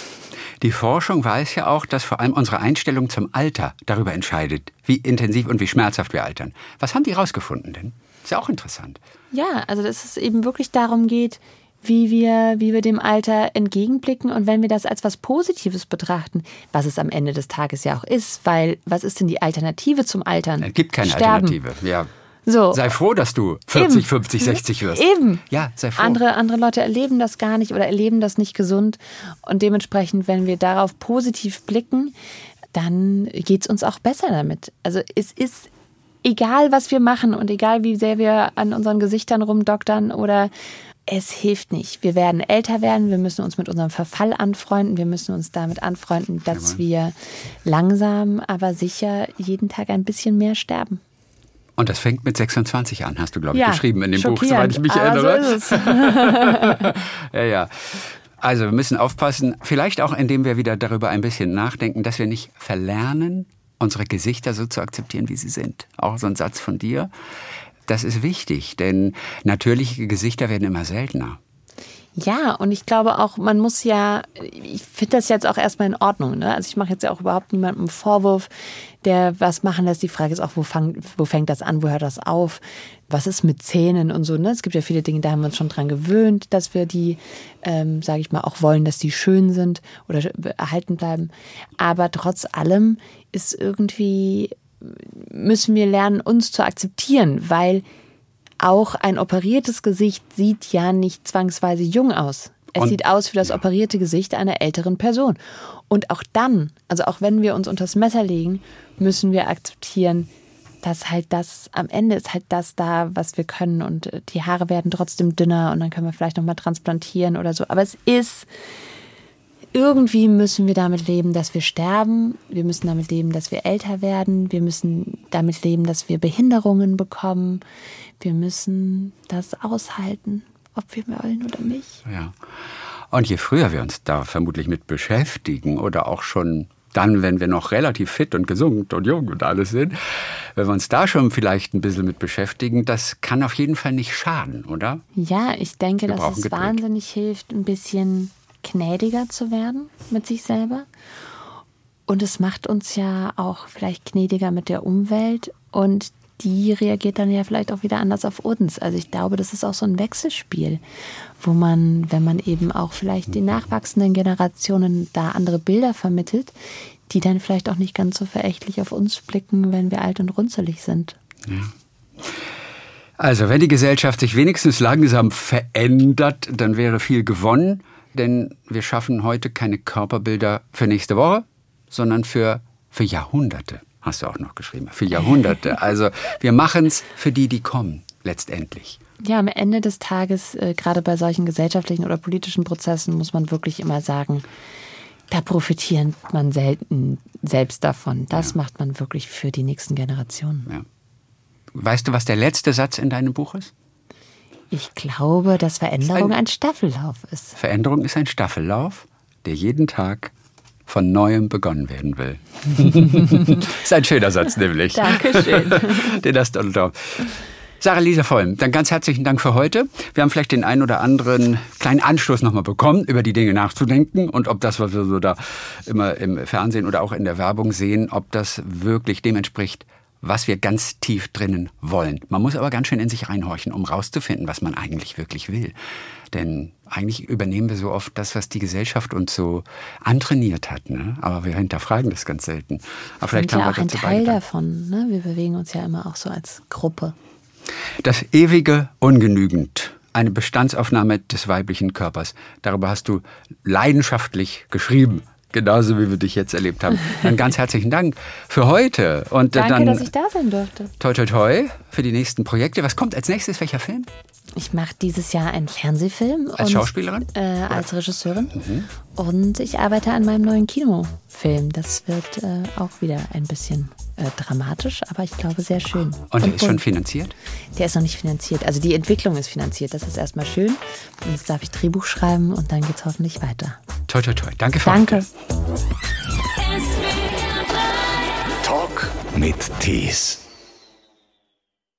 Die Forschung weiß ja auch, dass vor allem unsere Einstellung zum Alter darüber entscheidet, wie intensiv und wie schmerzhaft wir altern. Was haben die rausgefunden denn? Ist ja auch interessant. Ja, also dass es eben wirklich darum geht, wie wir, wie wir dem Alter entgegenblicken und wenn wir das als was Positives betrachten, was es am Ende des Tages ja auch ist, weil was ist denn die Alternative zum Altern? Es gibt keine Sterben. Alternative, ja. So. Sei froh, dass du 40, Eben. 50, 60 wirst. Eben. Ja, sei froh. Andere, andere Leute erleben das gar nicht oder erleben das nicht gesund. Und dementsprechend, wenn wir darauf positiv blicken, dann geht es uns auch besser damit. Also es ist egal, was wir machen und egal, wie sehr wir an unseren Gesichtern rumdoktern oder es hilft nicht. Wir werden älter werden, wir müssen uns mit unserem Verfall anfreunden, wir müssen uns damit anfreunden, dass wir langsam, aber sicher jeden Tag ein bisschen mehr sterben. Und das fängt mit 26 an, hast du, glaube ich, ja, geschrieben in dem Buch, soweit ich mich ah, erinnere. So [laughs] ja, ja. Also wir müssen aufpassen, vielleicht auch indem wir wieder darüber ein bisschen nachdenken, dass wir nicht verlernen, unsere Gesichter so zu akzeptieren, wie sie sind. Auch so ein Satz von dir. Das ist wichtig, denn natürliche Gesichter werden immer seltener. Ja, und ich glaube auch, man muss ja, ich finde das jetzt auch erstmal in Ordnung. Ne? Also ich mache jetzt ja auch überhaupt niemandem einen Vorwurf, der was machen lässt. Die Frage ist auch, wo, fang, wo fängt das an, wo hört das auf? Was ist mit Zähnen und so? Ne? Es gibt ja viele Dinge, da haben wir uns schon dran gewöhnt, dass wir die, ähm, sage ich mal, auch wollen, dass die schön sind oder erhalten bleiben. Aber trotz allem ist irgendwie, müssen wir lernen, uns zu akzeptieren, weil auch ein operiertes Gesicht sieht ja nicht zwangsweise jung aus. Es und, sieht aus wie das operierte Gesicht einer älteren Person. Und auch dann, also auch wenn wir uns unters Messer legen, müssen wir akzeptieren, dass halt das am Ende ist halt das da, was wir können und äh, die Haare werden trotzdem dünner und dann können wir vielleicht noch mal transplantieren oder so. Aber es ist irgendwie müssen wir damit leben, dass wir sterben. Wir müssen damit leben, dass wir älter werden. Wir müssen damit leben, dass wir Behinderungen bekommen. Wir müssen das aushalten, ob wir wollen oder nicht. Ja. Und je früher wir uns da vermutlich mit beschäftigen oder auch schon dann, wenn wir noch relativ fit und gesund und jung und alles sind, wenn wir uns da schon vielleicht ein bisschen mit beschäftigen, das kann auf jeden Fall nicht schaden, oder? Ja, ich denke, wir dass es Geduld. wahnsinnig hilft, ein bisschen gnädiger zu werden mit sich selber. Und es macht uns ja auch vielleicht gnädiger mit der Umwelt und die reagiert dann ja vielleicht auch wieder anders auf uns. Also ich glaube, das ist auch so ein Wechselspiel, wo man, wenn man eben auch vielleicht den nachwachsenden Generationen da andere Bilder vermittelt, die dann vielleicht auch nicht ganz so verächtlich auf uns blicken, wenn wir alt und runzelig sind. Ja. Also, wenn die Gesellschaft sich wenigstens langsam verändert, dann wäre viel gewonnen denn wir schaffen heute keine Körperbilder für nächste Woche, sondern für, für Jahrhunderte, hast du auch noch geschrieben, für Jahrhunderte. [laughs] Also wir machen es für die, die kommen, letztendlich. Ja, am Ende des Tages, äh, gerade bei solchen gesellschaftlichen oder politischen Prozessen, muss man wirklich immer sagen, da profitiert man selten selbst davon. Das ja. macht man wirklich für die nächsten Generationen. Ja. Weißt du, was der letzte Satz in deinem Buch ist? Ich glaube, dass Veränderung ein, ein Staffellauf ist. Veränderung ist ein Staffellauf, der jeden Tag von neuem begonnen werden will. das [laughs] ist ein schöner Satz, nämlich. Dankeschön. [laughs] Den hast du drauf. Sarah Lisa Vollm, dann ganz herzlichen Dank für heute. Wir haben vielleicht den einen oder anderen kleinen Anstoß nochmal bekommen, über die Dinge nachzudenken und ob das, was wir so da immer im Fernsehen oder auch in der Werbung sehen, ob das wirklich dem entspricht, was wir ganz tief drinnen wollen. Man muss aber ganz schön in sich reinhorchen, um rauszufinden, was man eigentlich wirklich will. Denn eigentlich übernehmen wir so oft das, was die Gesellschaft uns so antrainiert hat. Ne? Aber wir hinterfragen das ganz selten. Aber vielleicht sind ja auch ein Teil davon. Ne? Wir bewegen uns ja immer auch so als Gruppe. Das ewige Ungenügend. Eine Bestandsaufnahme des weiblichen Körpers. Darüber hast du leidenschaftlich geschrieben. Genauso wie wir dich jetzt erlebt haben. [laughs] Dann ganz herzlichen Dank für heute. Und Danke, dann, dass ich da sein durfte. Toi, toi, toi für die nächsten Projekte. Was kommt als nächstes? Welcher Film? Ich mache dieses Jahr einen Fernsehfilm. Als und, Schauspielerin? Äh, als Regisseurin. Mhm. Und ich arbeite an meinem neuen Kinofilm. Das wird äh, auch wieder ein bisschen äh, dramatisch, aber ich glaube sehr schön. Und, und der ist schon finanziert? Der ist noch nicht finanziert. Also die Entwicklung ist finanziert. Das ist erstmal schön. Und jetzt darf ich Drehbuch schreiben und dann geht es hoffentlich weiter. Toi, toi, toi. Danke für Danke. Talk mit Tees.